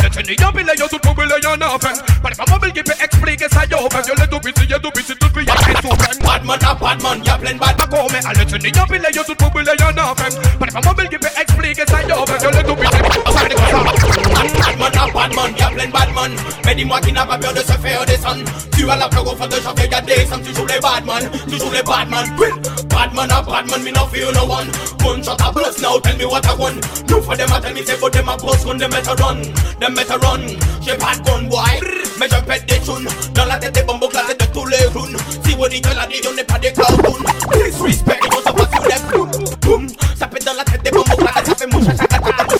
Yo, bile, yo, tout mobile, yo, no offense. But if I'm mobile, give me explique ça, yo, offense. Yo, le petit, yo, tout petit, tout petit, y'a plein de. Bad man, a bad man, y'a plein de bad. Come, eh, I listen, yo, bile, yo, mobile, yo, no offense. But if I'm mobile, give me explique ça, yo, offense. Yo, le tout petit, Bad man, a bad man, y'a plein de bad man. Mais dis-moi qui n'a pas peur de se faire descendre. Tu as la peur au fond de janvier, y'a des sommes, toujours les bad man, toujours les bad man. Quill, bad man, a bad man, me no feel no one. Gunshot a bust now, tell me what I want. You for them, I tell me say, but them a boss gun, them better run, them better run. J'ai pas de gun, boy, mais je pète des tunes. Dans la tête des bombes classées de tous les runes. Si vous dites que la vie, on n'est pas des cartoons. Disrespect, on se passe sur les. Ça pète dans la tête des bombes classées, ça fait mouche à chaque attaque.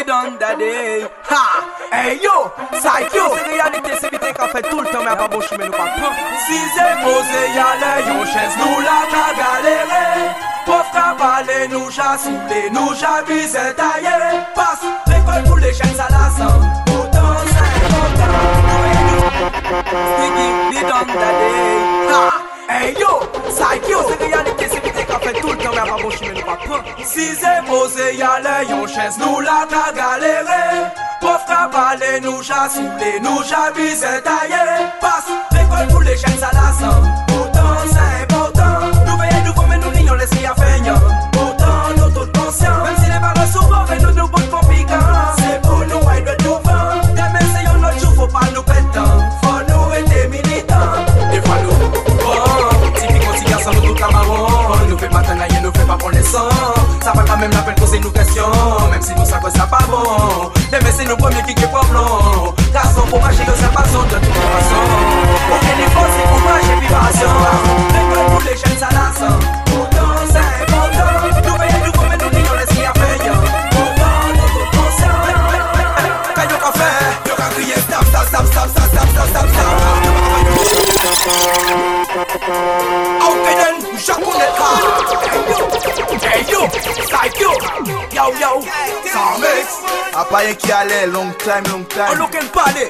The done that day. Ha! Hey yo, psycho! C'est réalité, c'est vite qu'on fait tout le temps, mais à pas bouche, mais nous pas prendre. Si c'est posé, y'a les yo chaise, nous la qu'a galéré. Pauvre parlé, nous chat soulé, nous chat visé taillé. Passe, l'école pour les chaînes à la sang. Pourtant, c'est content. Sticky, the done that day. Ha! Hey yo, psycho! C'est réalité, fè tout kèm mè pa bon chimè nou pa pran Si zè pose yale yon chèz nou la ta galere Pof kabale nou jasoule nou jabize taye Pas, rekol pou le chèz sa la san Ça va quand même la peine poser nos questions Même si nous ça cause ça pas bon. Mais c'est nos premiers qui qu'est problème Garçon pour marcher que ça passe en de toute façon. Pour les défenses et pour moi j'ai vibration Mais que tous les jeunes ça lassent yon ki ale, long time, long time On and party,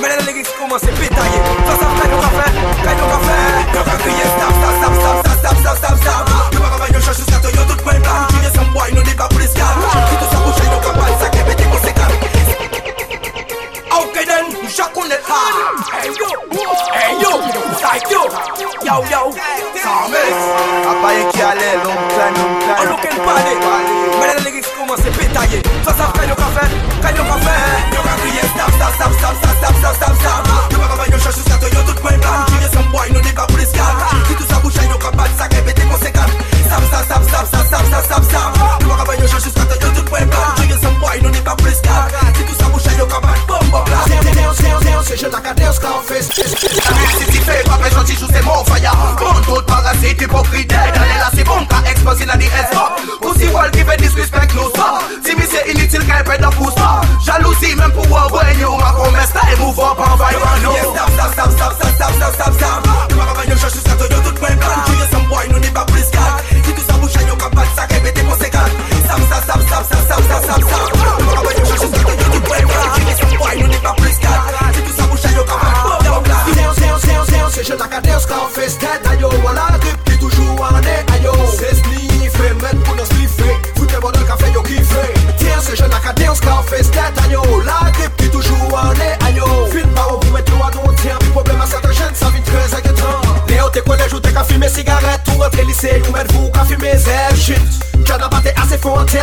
mais les lyrics commencent à pétailler Ça ça fait, nous fait, fait, nous fait Nous fait crier stop, stop, stop, stop, stop, stop, stop, stop Nous va pas yon chercher jusqu'à toi, yon tout blanc Tu es some boy, n'est pas plus calme Qui tout ça bouche, yon capable, ça qui pété conséquent Ok then, Jacques on est là Hey yo, hey yo, psych yo, yo yo, Apa yon ki ale, long time, long time On look and party, mais les lyrics commencent komanse petaye Sasaf kay yo ka fe, kay yo ka fe Yo ka kriye stap, stap, stap, stap, stap, stap, stap, stap, stap Yo pa kama yo chanjou skato, yo tout mwen plan Kire san boy, nou de ka pou deskal Ki tout sa bouchay, yo ka bat, sa kay bete konsekant Stap, stap, stap, stap, stap, stap, stap, stap, stap Yo pa kama yo chanjou skato, yo tout mwen plan Kire san boy, nou de ka pou deskal Ki tout sa bouchay, yo ka bat, bom, bom, bla Deus, Deus, Deus, Deus, je taka Deus ka ou fes La vérité si fe, pa pe janti, jou se mon faya Kon tout parasite, hypocrite Dane la se bon, ka expose la di espo Qui fait disrespect, nous ça Si mi c'est inutile, qu'elle pète dans pouce pas Jalousie, même pour voir, ouais, yo Ma promesse, t'as move up, en vibe, no Stop, stop, stop, stop, stop, stop, stop, stop, stop Tu vas pas toi, yo, tout Tu es some boy, n'est pas plus calme Si tout ça bouche, yo, capable, ça Stop, stop, stop, stop, stop, stop, stop, stop, stop Tu pas toi, yo, tout Tu es some boy, n'est pas plus calme Si tout ça bouche, yo, capable, je t'accade un scarface Tête à yo, voilà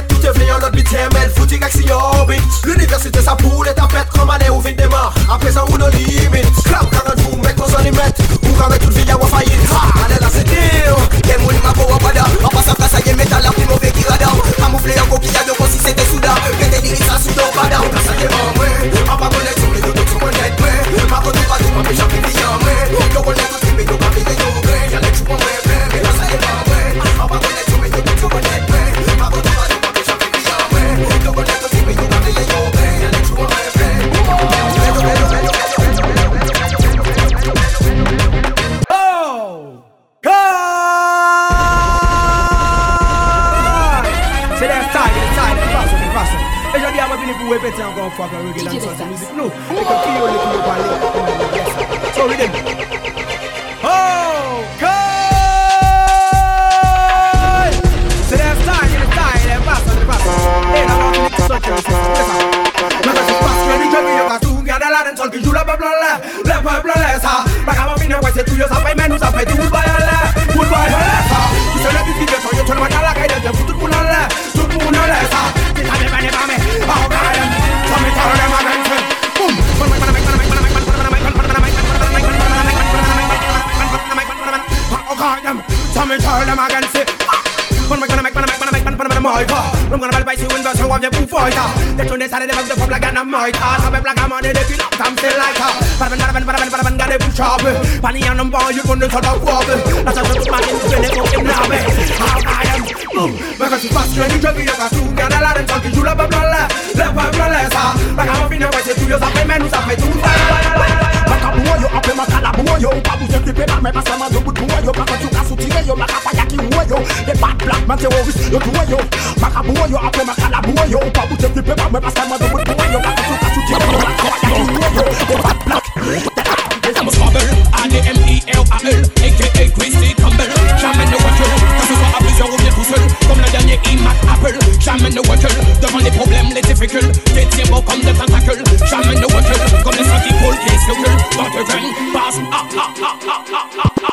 tout te vle yon lot bit temel Fouti kak si yo orbit L'universite sa pou lè tapet Koman e ou vin deman A prezan ou nou limit Klam karan fou, mek kon son imet Ou tout vi C'est tout, ça fait, mais nous ça fait tout Goodbye en l'air, goodbye en l'air ça Tout seul le bus qui vient, tout le monde dans la caille Je fous tout le monde en l'air, tout le monde en l'air ça C'est ça, mais pas les pas, mais pas au cas de Ça me parle de ma grande femme Boum Oh God, them, tell me, tell them again, say, my God. Rum gonna buy you in the show of your boo fighter. The tune is the the public and a mighter. Some black am on the feel up time still like her. Paraben paraben paraben paraben got it sharp. Pani and them boys you gonna sort of walk. That's a good man in the fucking love. How I am. Boom. Because you fast ready to be a fast food and a lot of talking you love blah blah. Love blah blah. Like I'm in a way to you some men who's up to Makabuoyo ape makala buoyo Upabu sefi pena me pasama yo butuoyo Pakatu tire yo ki black man terorist yo yo. Yo apre yo. Bad black. I'm a A-D-M-I-L-A-L A.K.A. Christy Campbell. Jamais ne recule, que ce soit à plusieurs ou bien tout seul. Comme le dernier iMac Apple. Jamais ne recule, devant les problèmes, les difficultés. T'es tiens comme des tentacules. Jamais ne recule, comme les sangs qui coulent, qui circulent Dans te graines, passe, ah, ah, ah,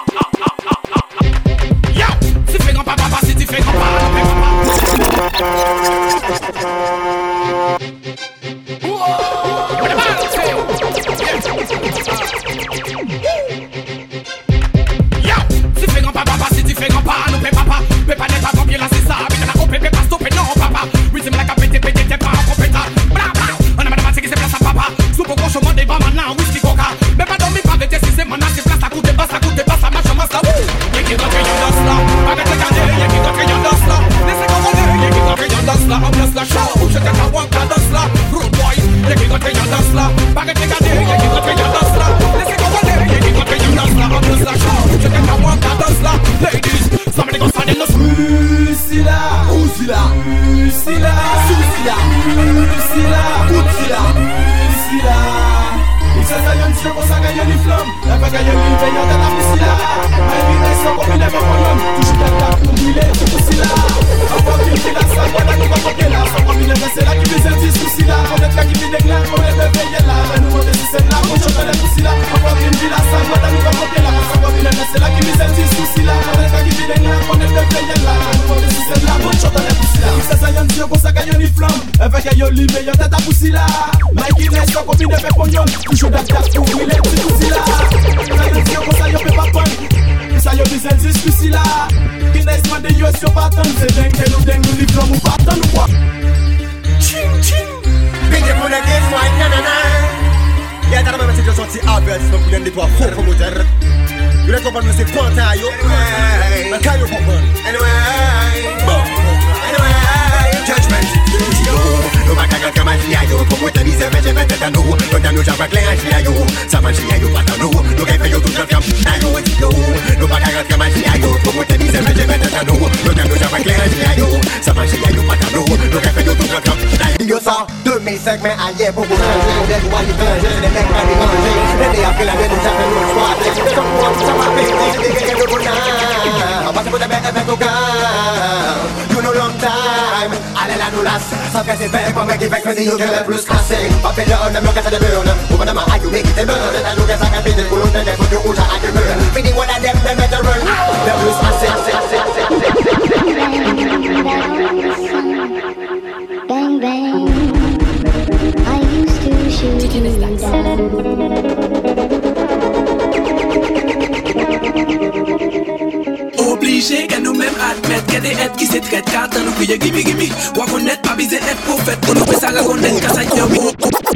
li meyo tata pousi la Mikey Ness yo kombine pe ponyon Toujou dat dat pou wile ti pousi la Nan yo konsa yo pe papon Sa yo bizel zis pousi la Guinness man de yo si yo patan Se denke nou deng nou livron mou patan ou wak Ching ching. Bide pou ne gen fwa nananan Yè tata mè mè se yo soti abel Sinon pou den de to a fò promoter. Yo lè kompan mè se pwanta yo. Mè kanyo kompan Anyway. Anyway. judgment. Yo, no makagal kaman siya yo, pumutan isa veje vete tanu, no. Tanu java klean siya yo, saman siya yo patanu, no kay feyo tu jaf jam tayo. Yo, no makagal kaman siya yo, pumutan isa veje vete tanu, no. Tanu java klean siya yo, saman siya yo patanu, no kay feyo tu jaf jam tayo. Yo sa 2005 men aye pou pou chanje, ou den wali panje, den men kani manje, den de apil a den ou chanje nou chwa, den chanje nou chwa, chwa pe, den chanje nou chwa, den chanje nou chwa, You know long time allez la c'est fait pour qui fait que nous que le plus classé Ou aïe qui nous des photos rouges à Fini Bang bang. I used to shoot you down oblige Kè nou mèm admèt Kè de et ki se tret Katan nou kriye gimi gimi Wakonet pa bize et profet Konou pe sa rakonet Kasa yon mi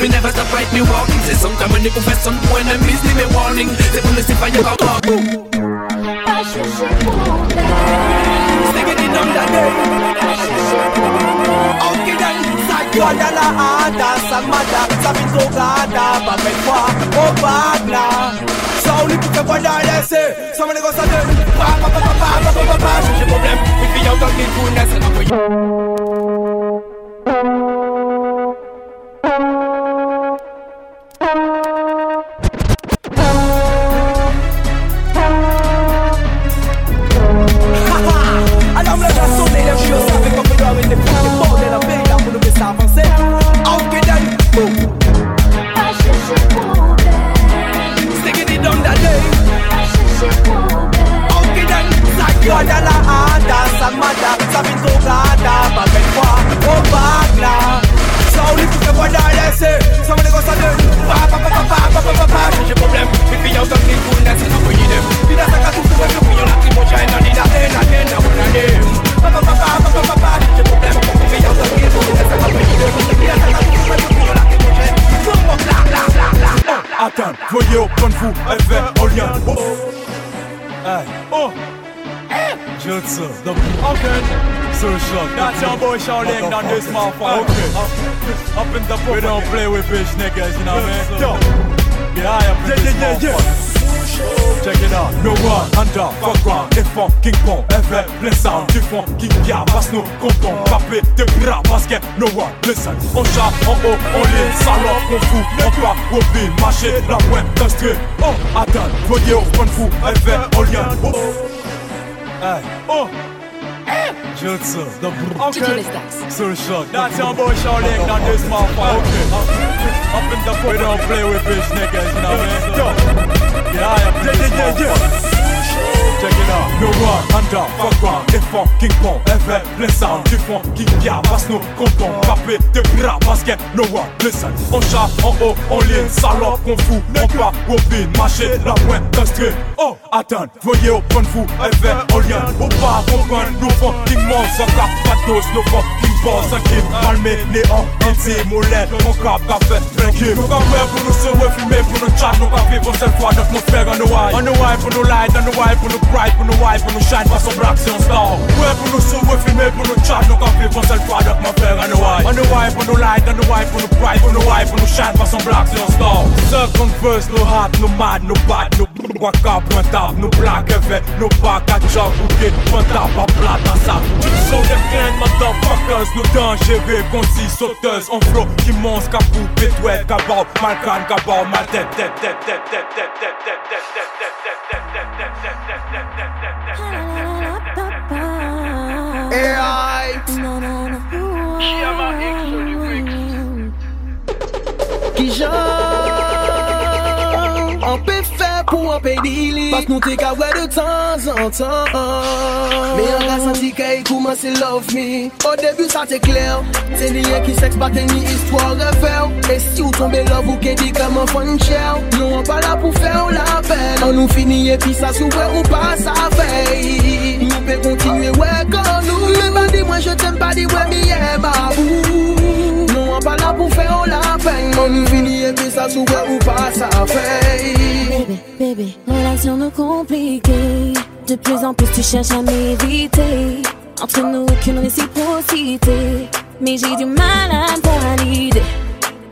Me never stop right, me walking Say sometime when you confess some when I miss me warning. Say police if I you got up Singing in on the day. Okay then. Sagrada la hada Samada Sabitogada Babetwa Obadla oh, Saouli pou te voya lese Sa mene gosa de Pa pa pa pa pa pa pa pa J'ai problème Fifi yaw dan ki kounes Sa nan kwe motherfucker. Okay. Up, in the book. We don't play with bitch niggas, you know what I mean? Yo. Get high up in Yeah, this yeah, yeah. Check it out, no one, under, fuck round, fonds, King Kong, FR, plein sound, du fond, King Pia, passe nous, content, papé, de bras, basket, no one, listen, on chat, en haut, on lit, salope, on fout, on pas, au pile, marché, la pointe, d'un straight, oh, voyez au point de fou, lien, oh, hey, oh, Jutsu, the brr. Okay. So shot. That's your boy Shaolin on this motherfucker. Okay. Up, up in the We don't play with bitch niggas, you know what I mean? Yo. Get high up in this motherfucker. Check it out, no one, under, fuck des fonds, King Kong, FR, plein sound, du fond, King Pia, passe nous, content, papé, de bras, basket, no one, listen, on chat, en haut, on lit, salope, on fout, on pas, pile, marché, la pointe, d'un straight, oh, attends, voyez au point de fou, FR, au lien, au pas, comprendre, nous font, King Mons, en cap, patos, nous font, King Bas akim, alme, ne an, ente, molet Mon kap ka fet, prenkim Nou ka wè pou nou se wè fume, pou nou chat Nou ka viv an sel fwa, d'atmosfer an nou ay An nou ay pou nou light, an nou ay pou nou bright Pou nou ay pou nou shine, fason black si an star Wè pou nou se wè fume, pou nou chat Nou ka viv an sel fwa, d'atmosfer an nou ay An nou ay pou nou light, an nou ay pou nou bright Pou nou ay pou nou shine, fason black si an star Second verse, nou hot, nou mad, nou bad Nou waka, pointab, nou black event Nou baka, chak, ou get, pointab, a plat, a sap So them kind motherfuckers. Nous dangereux, concis, sauteuses On flow qui monte, capou, pétouette, cabao Malcan, cabao, mal tête, tête, tête, tête, tête, tête, tête, tête, tête, tête, tête, tête, tête, tête, tête, Pou an pey dili Pas nou te ka wè de tan zan tan Me an ka santi ke yi kouman se love me. O debu sa te kler Se ni ye ki seks baten ni istwa refer E si ou tombe love ou ke di kaman fan chèw Nou an pa la pou fè ou la bel An nou fini e pi sa sou wè ou pa sa vey Nou pe kontinue wè kon nou Me ba di mwen je tem pa di wè mi ye ma ou ça ou pas ça fait Bébé, bébé, relation nous compliquée. De plus en plus tu cherches à m'éviter. Entre nous, aucune réciprocité. Mais j'ai du mal à valider.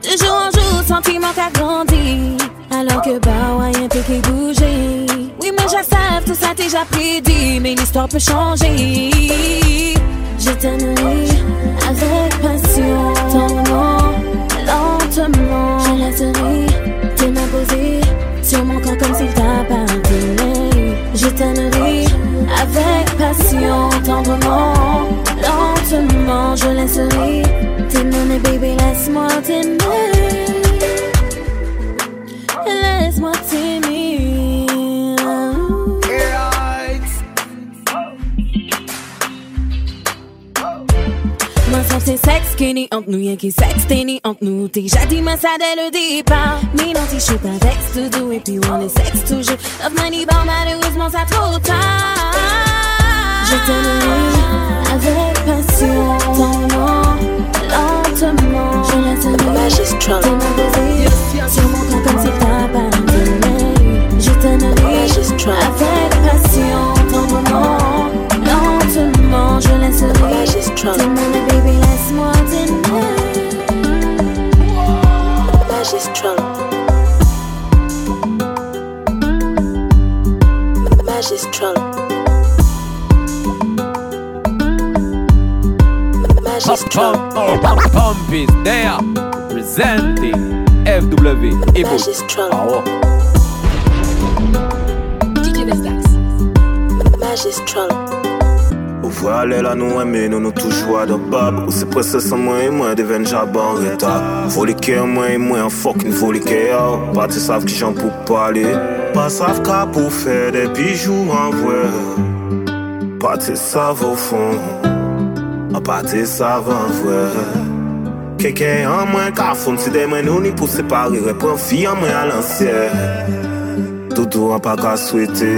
De jour en jour, sentiment qu'a grandi. Alors que bah, ouais, un peu qui. Oui, mais je sais, tout ça déjà prédit. Mais l'histoire peut changer. Je t'aimerai avec passion. Tendrement, lentement. Je laisserai tes mains posées sur mon corps comme s'il t'appartenait. T'aimerai avec passion, tendrement, lentement. Je laisserai t'aimer, baby, laisse-moi t'aimer. Laisse-moi t'aimer. Ça c'est sexe skinny entre nous, y'a qui sexe tenny entre nous. T'es dit moi ça dès le départ. Mais non, t'es chaud avec tout doux, et puis on est sexe toujours? Love money, bon, malheureusement, ça trop tard. Je t'aimerai avec passion, tendrement, lentement. Je tes mains posées sur mon corps comme si t'appartenais. Je t'aimerai avec passion, tendrement, lentement. Je laisserai tes mains, baby, Magistral. Magistral. Magistral. Pump is there. Presenting FW Ebo. Magistral. Awo. DJ Vestaxx. Magistral. Ou vwale la nou eme nou nou toujwa de bab Ou se prese san mwen e mwen deven jaba an reta Volike mwen e mwen an fokin volike ya Pa te sav ki jan pou pale Pa sav ka pou fe de bijou an vwe Pa te sav au fon pa te sav an vwe Keke an mwen ka fon si de mwen nou ni pou separe Repren fi an mwen al ansye Doudou an pa ka swete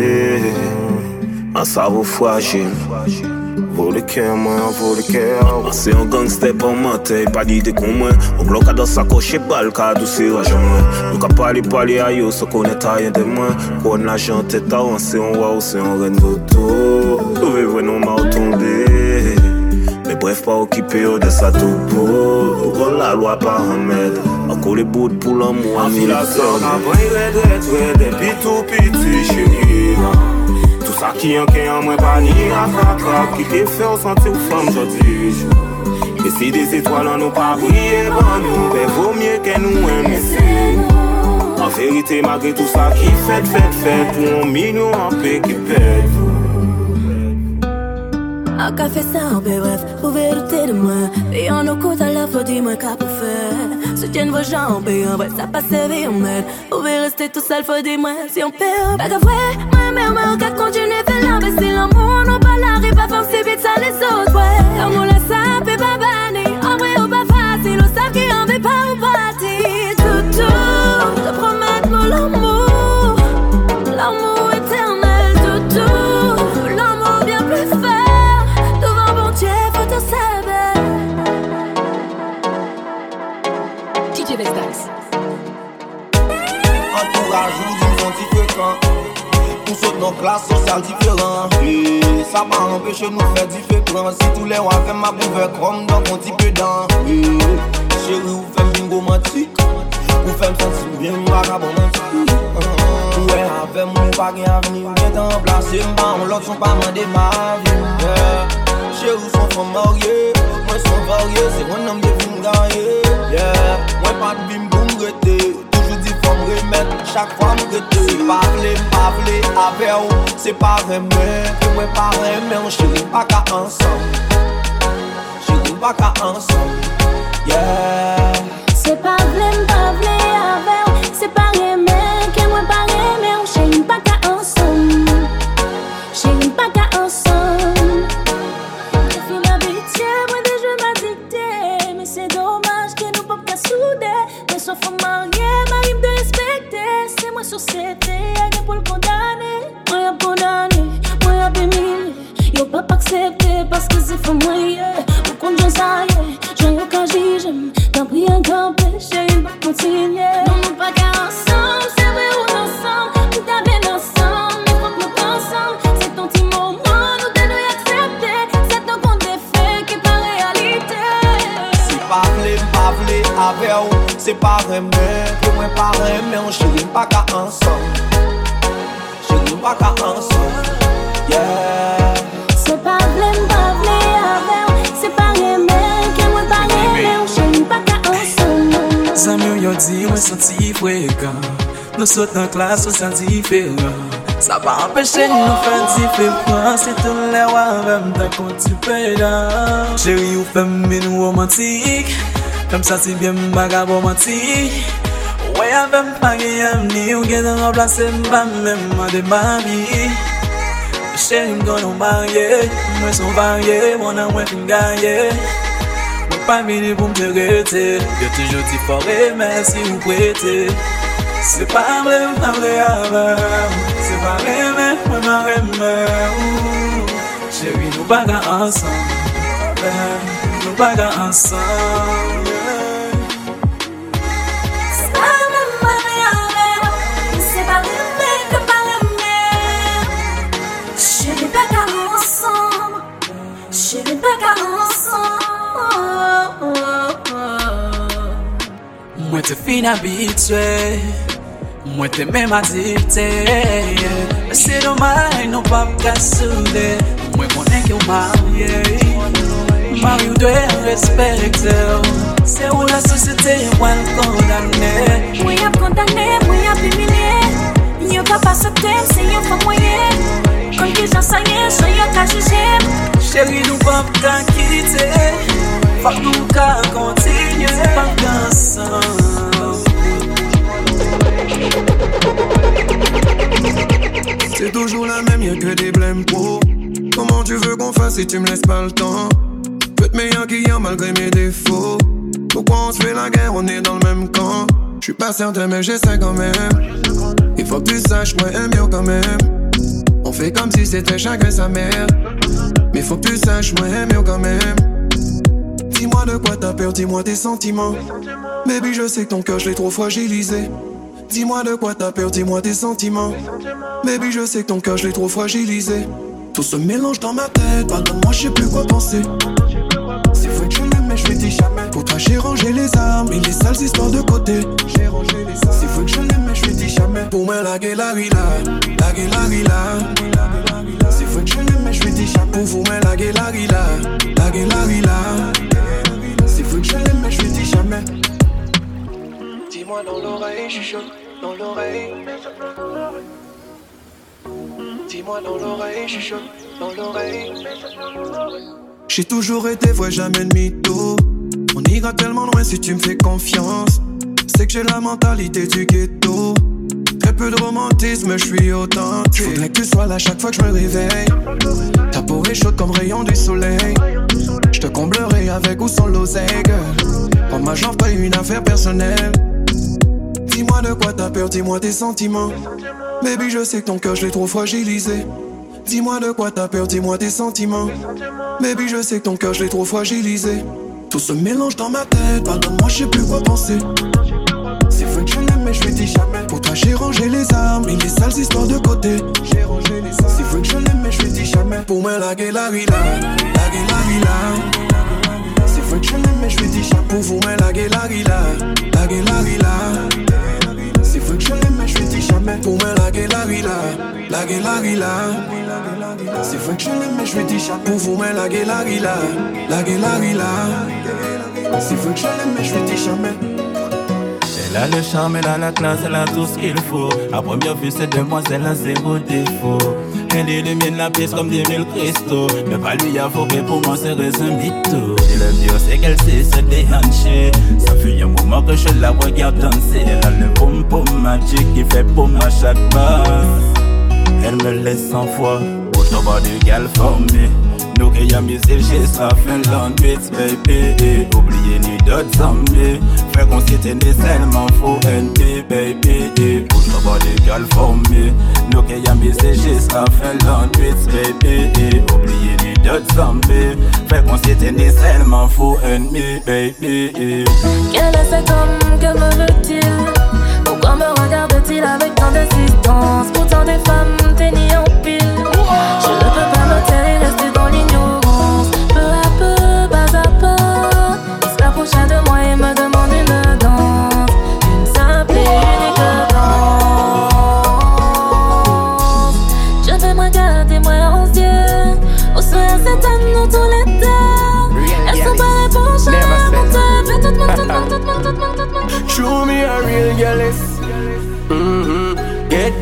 An ou Volike mwen, volike An se yon gangster pou mante Pa di de kon mwen Ou blok a dos sakoche bal ka adousi wajan mwen Nou ka pali pali a yo So konen ta yen de mwen Kon la jante ta ou an se yon waw Se yon ren dodo Ou ve vwen nou ma ou tombe Me bref pa okipe yo de sa topo. Ou kon la lwa pa hamed Ako le bout pou l'amou a mi la son Avan yi red red red Depi tou piti chéri Tout sa ki yon ke yon mwen pa ni afakak Ki te fe ou santi ou fam jodi jou E si des etwal an nou pa brye ban nou. Be vò mye ke nou eme se En verite magre tout sa ki fet fet fet Pou an milyon an pe ki pet A ka fe sa ou be bref, pou verite de moi Pe yon nou kout a la fo di mwen ka pou fe Soutien vos jambes, en vrai ça passe vie en mode Vous pouvez rester tout seul, faut dire moi si on perd mè wè ou kat kontine la Mè se lan moun ou pa la re pa fèm se bit la ou pa sot nan klas sosyal diferan E, sa pa anpeche nou fè di fè pran Si tou lè wafè ma pou vè krom dan kon ti pedan E, chéri ou fèm bingo matik Ou fèm sensi mwen wakabon antik Ou wè avèm ou pa gen avni Ou gen tan plase mba, on lot son pa mande ma avni Chéri ou son fèm marye, mwen son varye Se mwen nanm devin ganyen Mwen pat bim pou mgrete fwa m remet, chak fwa m rete Se pa vle, pa vle, ave ou, se pa reme Ke mwen pa reme, an chiri pa ka ansan Chiri pa ka ansan, yeah. Se pa vle, pa vle sete A gen pou l kondane Mwen ap kondane, mwen ap emile Yo pa pa aksepte Paske se fè mwen ye Pou kon jen sa ye, jen yo ka jijem Nan pri an kampe, chè yon pa kontinye Non mwen pa ka ansam Se vè ou ansam, nou ta ben ansam Mwen fòk nou pa ansam Se ton ti mouman, nou te nou aksepte Se ton kon te fè, ki pa realite Se pa vle, pa vle, ave ou Se pa remè mwen pare men Chéri mpa ka ansan. Chéri mpa ka ansan. Yeah. Se pa vle mpa vle ave ou Se pa reme ke mwen pare men Chéri mpa ka ansan. Zanmyo yo di mwen santi fwekan Nou sot nan klas ou san diferan Sa pa empèche nou fè di fè pran Se tou lè wavèm ta konti pedan Chéri ou fèm min ou romantik. Fèm sa si bèm baga romantik. Wè ya vèm pagi yam ni, ou gen nan remplase mba mèm a de mami Chè yon kon nou marye, mwen son varye, mwen an mwen fin gaye Mwen pa vini pou mte rete, yo toujou ti fore, mè si ou prete Se pa mre mpa mre avèm, se pa reme mwen ma reme Chè yon nou baga ansan, nou baga ansan Mwen te fin abitwe Mwen te men adipte Mwen se domay nou pap kasoude Mwen konen ki ou marye. Marye ou dwe respekte. Se ou la sosete mwen kondane. Mwen ap kondane, mwen ap imine Nyo pa pa sotem se yon fok mwenye. Kon ki jan saye, jan yon ka jujem Cheri nou pap kakite C'est toujours la même, y'a que des blèmes pro. Comment tu veux qu'on fasse si tu me laisses pas le temps? Peut être meilleur qu'hier malgré mes défauts. Pourquoi on se fait la guerre, on est dans le même camp? Je suis pas certain, mais j'essaie quand même. Il faut que tu saches, moi aime mieux quand même. On fait comme si c'était chacun sa mère. Mais faut que tu saches, moi aime mieux quand même. Dis-moi de quoi t'as peur, dis-moi tes sentiments. Baby, je sais que ton cœur, je l'ai trop fragilisé. Dis-moi de quoi t'as peur, dis-moi tes sentiments. Baby, je sais que ton cœur, je l'ai trop fragilisé. Tout se mélange dans ma tête, pardonne-moi, je sais plus quoi penser. C'est vrai que je l'aime, mais je lui dis jamais. Pour toi, j'ai rangé les armes et les sales histoires de côté. J'ai rangé les armes. C'est vrai que je l'aime, mais je lui dis jamais. Pour moi, la gueule, la la gueule, la villa. C'est vrai que je l'aime, mais je lui dis jamais. Pour vous, la gueule, la villa, je l'aime, mais je lui dis jamais. Dis-moi dans l'oreille, chuchote dans l'oreille. Dis-moi dans l'oreille, chuchote dans l'oreille. J'ai toujours été vrai, jamais de mytho. On ira tellement loin si tu me fais confiance. C'est que j'ai la mentalité du ghetto. Peu de romantisme, je suis authentique. Faudrait que tu sois là chaque fois que je me réveille. Ta peau est chaude comme rayon du soleil. Je te comblerai avec ou sans l'oseille. Pour ma jambe, pas une affaire personnelle. Dis-moi de quoi t'as peur, dis-moi tes sentiments. Baby, je sais que ton cœur, je l'ai trop fragilisé. Dis-moi de quoi t'as peur, dis-moi tes sentiments. Baby, je sais que ton cœur, je l'ai trop fragilisé. Tout se mélange dans ma tête, pardonne-moi, je sais plus quoi penser. C'est vrai que je l'aime, mais je lui dis jamais. J'ai rangé les armes et les sales histoires de côté. J'ai rangé les armes. Vrai que je l'aime, mais je dis jamais. Pour moi, la gueule, la villa, la vrai que je l'aime, mais je dis jamais. Pour vous, mais la gueule, la villa, la gueule, la que je l'aime, mais je dis jamais. Pour moi, la gueule, la villa, la que je l'aime, je jamais. Elle a le charme, elle a la classe, elle a tout ce qu'il faut. À première vue, cette demoiselle a zéro défaut. Elle illumine la pièce comme des mille cristaux. Mais pas lui avouer pour moi, c'est un mytho. Et le mieux, c'est qu'elle sait se déhancher. Ça fait un moment que je la regarde danser. Elle a le boum boum magique qui fait boum à chaque pas. Elle me laisse sans foi. Push nobody girl for me. Nou ke yam yise sa Finland beats baby. Oubliye ni dot zambi Fè kon site ni selman fo NP baby. Push nobody girl for me Nou ke yam yise sa Finland beats baby. Oubliye ni dot zambi Fè kon site ni selman fo NP baby. Quel est cet homme, que me veut-il? Pourquoi me regarde-t-il avec tant d'assistance Pourtant des femmes, t'es ni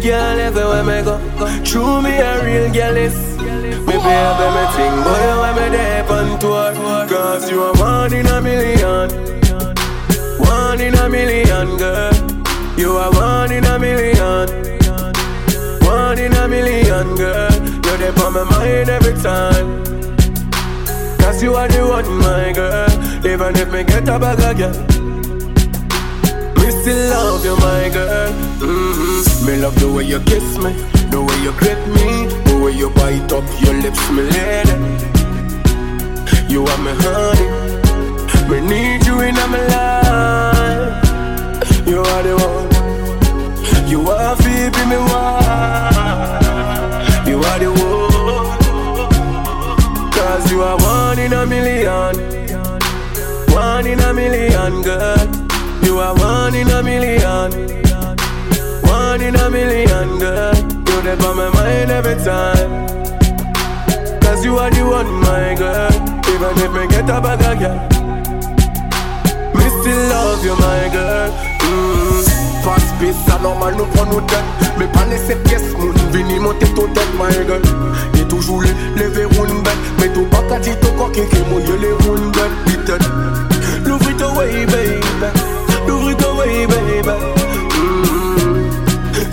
girl everywhere me go True me a real girl is. Me pay up everything Boy you want me there on tour. Cause you are one in a million. One in a million girl. You are one in a million. One in a million girl. You're there on my mind every time. Cause you are the one my girl. Even if me get a bag girl me still love you, my girl. Mm-hmm. Me love the way you kiss me, the way you grip me, the way you bite up your lips, me lady. You are my honey. Me need you in my life. You are the one. You are baby me wife. You are the one. Cause you are one in a million. One in a million, girl. You are one in a million. One in a million, girl. You're on my mind every time. Cause you are the one, my girl. Even if me get a bag girl. Me still love you, my girl. Mm. Fast pace, alors mal nous prend nous tête. Mais pas laisser pièce, mon vini monter ton tête, my girl. Et toujours les, les verrous une bête. Mais tout pas qu'à dire ton coquin qui mouille les roues bête. Dit L'ouvre ton way, baby. L'ouvre ton way, baby.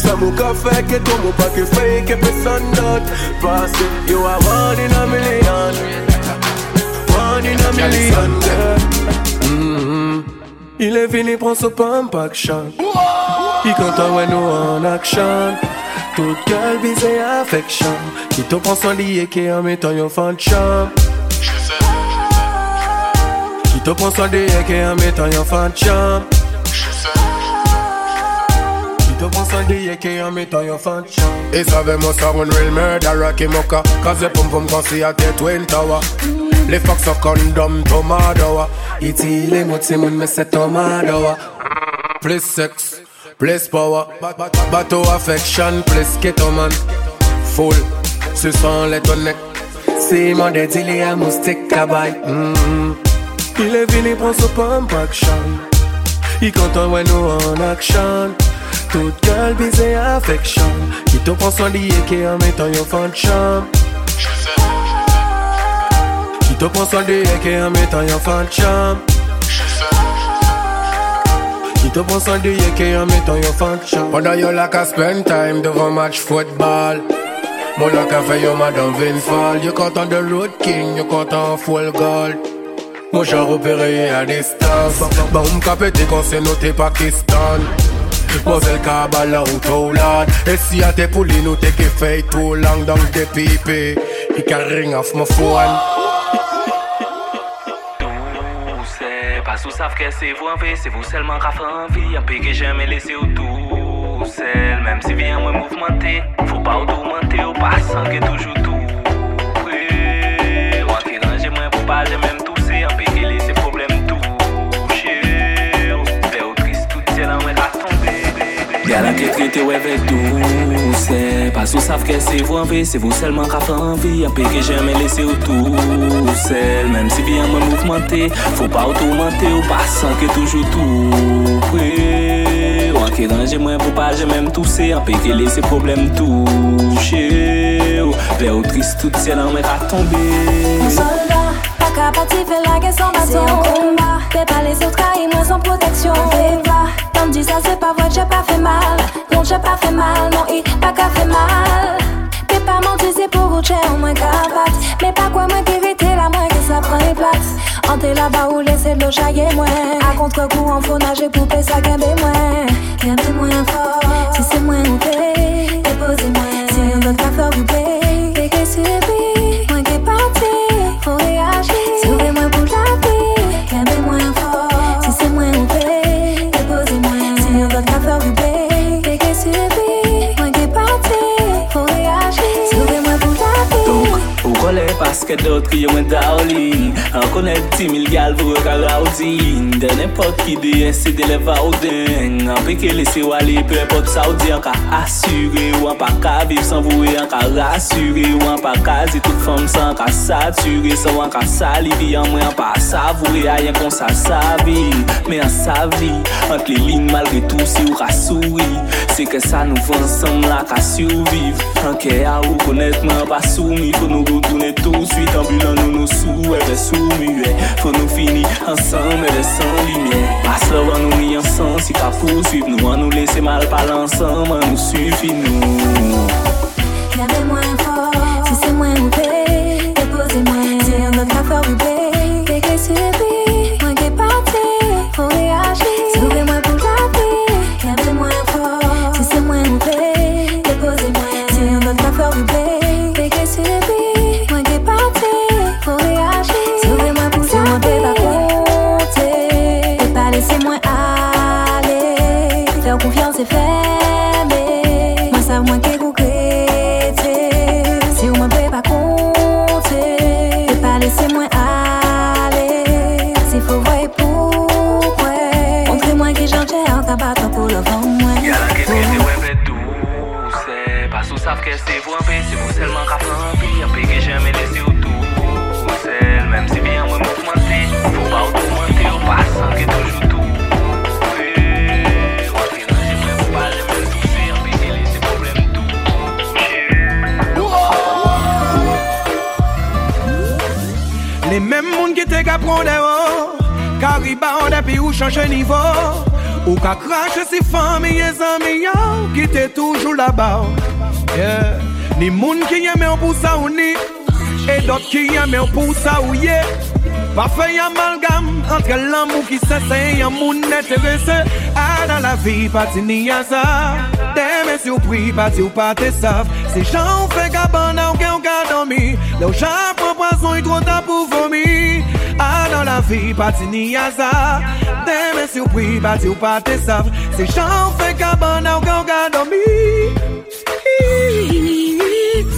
Mm. Ça m'a qu'à faire que toi, mon pas que fait que personne d'autre. Parce que you are one in a million. One in a million. Mm. Il est fini, prend ce pump action. Il content ouais nous en action. Toute gueule visée affection. Qui te prend son lit qui en mettant yon fan chambre. Qui te prend son lit qui en mettant yon fan de te prend son lit qui en mettant yon fan chambre. E sabemos a un real murderer ki moka Kaze pum pum kon si a te twin tower. Le fok so kondom tomadowa Iti le mot se moun me se tomadowa Plus sex, plus power. Bato affection, plus keto man. Full, se son le ton nek Si mon de dili a moustik kabay mm. Il est venu prendre ce pump action. Il content ouais nous en action Toute gueule bisée affection. Qui te prend soin d'y qui en mettant yon fan chambre Qui te prend soin d'y qui en mettant yon fan chambre Qui te prend soin d'y qui en mettant yon fan chambre Pendant yo la ka spend time devant match football. Mon la ka fait yo madame Vinfall You content de road king, you content full gold Mon genre opéré à distance Bah on ka pété quand c'est noté Pakistan Moselle Kabbalah ou Toulad Et si a te pouli nou te ki fey too long Dong te pipi He can ring off my phone Pas sous savent que c'est vous en fait, c'est vous seulement qui fait envie. Un peu que jamais laissé au tout seul, même si bien moi mouvementé. Faut pas augmenter au passant que toujours tout. Oui, moi qui range moi pour pas j'ai même tousser. Un Gala te trete weve douse Pas ou sav ke se vou anve Se vou selman ka flan anvi Anpe ke jeme lese ou tou sel Mem si vi anman mouvmente Fou pa ou tourmente ou pasan ke toujou tou pre Ou anke danje mwen pou pa jemem touse Anpe ke lese problem touche Ou vle ou tris tout se nan mwen ka tombe Mwen soldat pas capable de faire la guerre sans bâton. C'est un combat. Fais pas les autres trahir moi sans protection. Fais pas, comme dis ça c'est pas vrai, j'ai pas fait mal. Non, j'ai pas fait mal, non, il pas qu'à fait mal. Fais pas mentir, c'est pour autre au moins capable. Mais pas quoi moins vérité la moins que ça prend les places. Entrer là-bas ou laisser de l'eau chailler moins. À contre-coup, en faut nager pour payer ça qu'un moins. Qu'un moins fort, si c'est moins ou paye. Déposez-moi, si rien d'autre qu'à faire, vous paye. Paske dot ki yo mwen daolin An konet timil gal vou yo ka raudin Den epot ki de ensi de le vauden An peke lese wale pe epot saudi An ka asure ou an pa ka viv san vouwe An ka rasure ou an pa ka zi tout fom san An ka sature. San ou an ka salivi An mwen an pa savouwe a yon kon sa savi Men an savi Ant li lin malre tou si ou ka souri. Se ke sa nou van san la ka surviv An ke a ou konet mwen pa soumi Faut nous retourner tout de suite ambulant nous nous sous et sous muet Faut nous finir ensemble et sans lumière Passe le vent nous ni ensemble si qu'à poursuivre nous. On nous laisser mal parler ensemble nous suffit nous. Y'avait laissé au tout seul Même si bien moi mouvementé Faut pas augmenter au passant que toujours tout. Oui, moi qui range moi pour pas jamais tousser Un peu que laisser problème Les mêmes moun qui te ka prendre des rangs Ka rebound et puis ou change niveau. Ou ka crash si famille et amis yo Qui te toujours là-bas yeah. Ni moun ki yeme ou pou sa ou ni E dot ki yeme ou pou sa ou ye. Pa fe yon malgam Entre l'amou ki se se Yon moun neterese A nan la vi pati ni azar Deme si ou pri pati ou pati saf Se jan ou fe gaban A ou gen ou ka domi Le ou jan pou poason Yon tro ta pou vomi A nan la vi pati ni azar Deme si ou pri pati ou pati saf Se jan ou fe gaban A ou gen ou ka domi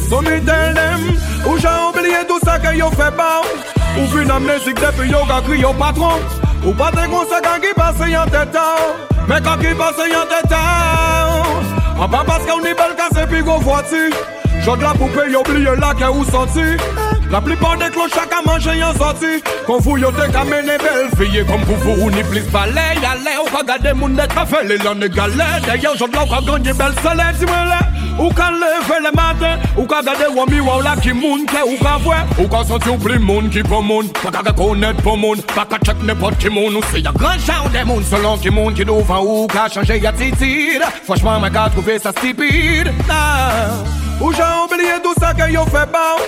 Somi del dem, ou jan oubliye tout sa ke yo fe baw Ou vin amnesik depi yo ka kri yo patron. Ou pa te kon se kan ki pase yon tetaw Men kan ki pase yon tetaw An ah, pa paske ou ni bel kase pi go vwati Jod la poupe yo oubliye la ke ou santi la plupart des cloches à manger en sorti Quand vous y'en te kamene belle fille Comme pour vous ou ni plus balai Yale ou ka gade moun net ka fait les l'an galère D'ailleurs j'en de la ou ka gagner belle soleil Dis-moi là Ou ka lever le matin Ou ka gade wami ou la qui moun ke ou ka vwe Ou ka senti ou pli moun qui pour moun Pas ka pour moun Pas ka check n'importe qui moun Ou c'est y'a grand genre de moun Selon qui moun qui devant ou ka changer attitude Franchement m'a ka trouvé ça stupide. Nah. Ou jan oubliye tout sa ke yo fe ban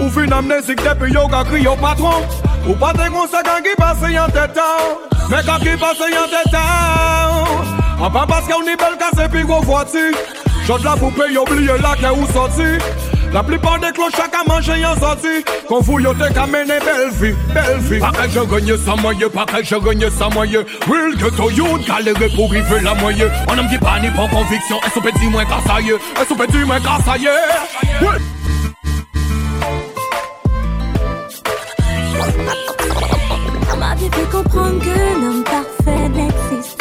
Ou fin amnesik depi yo ka kri yo patron. Ou pate kon sa kan ki pase yon tetan Me kan ki pase yon tetan An pa paske ou ni bel kase pi gwo vwati Jot la poupe yo oubliye la ke ou soti La plupart des cloches qu'à manger en zazi Qu'on fouille qu'à mener belle vie, belle vie. Pareil je gagne sans moyen, pareil je gagne sans moyen. Will que to you, galérer pour la moyenne. On homme qui pas ni prend conviction, est-ce petit moins qu'à ça y est Est-ce moins qu'à ça m'a comprendre que l'homme parfait n'existe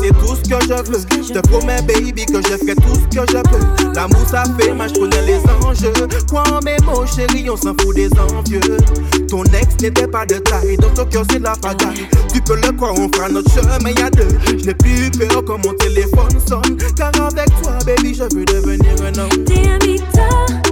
c'est tout ce que je veux. Je te promets, baby, que je ferai tout ce que je peux. L'amour, ça fait mal, je connais les enjeux. Quoi en mes mots, chérie, on s'en fout des envieux. Ton ex n'était pas de taille, dans ton cœur, c'est la pagaille. Tu peux le croire, on fera notre chemin à deux. Je n'ai plus peur quand mon téléphone sonne. Car avec toi, baby, je veux devenir un homme.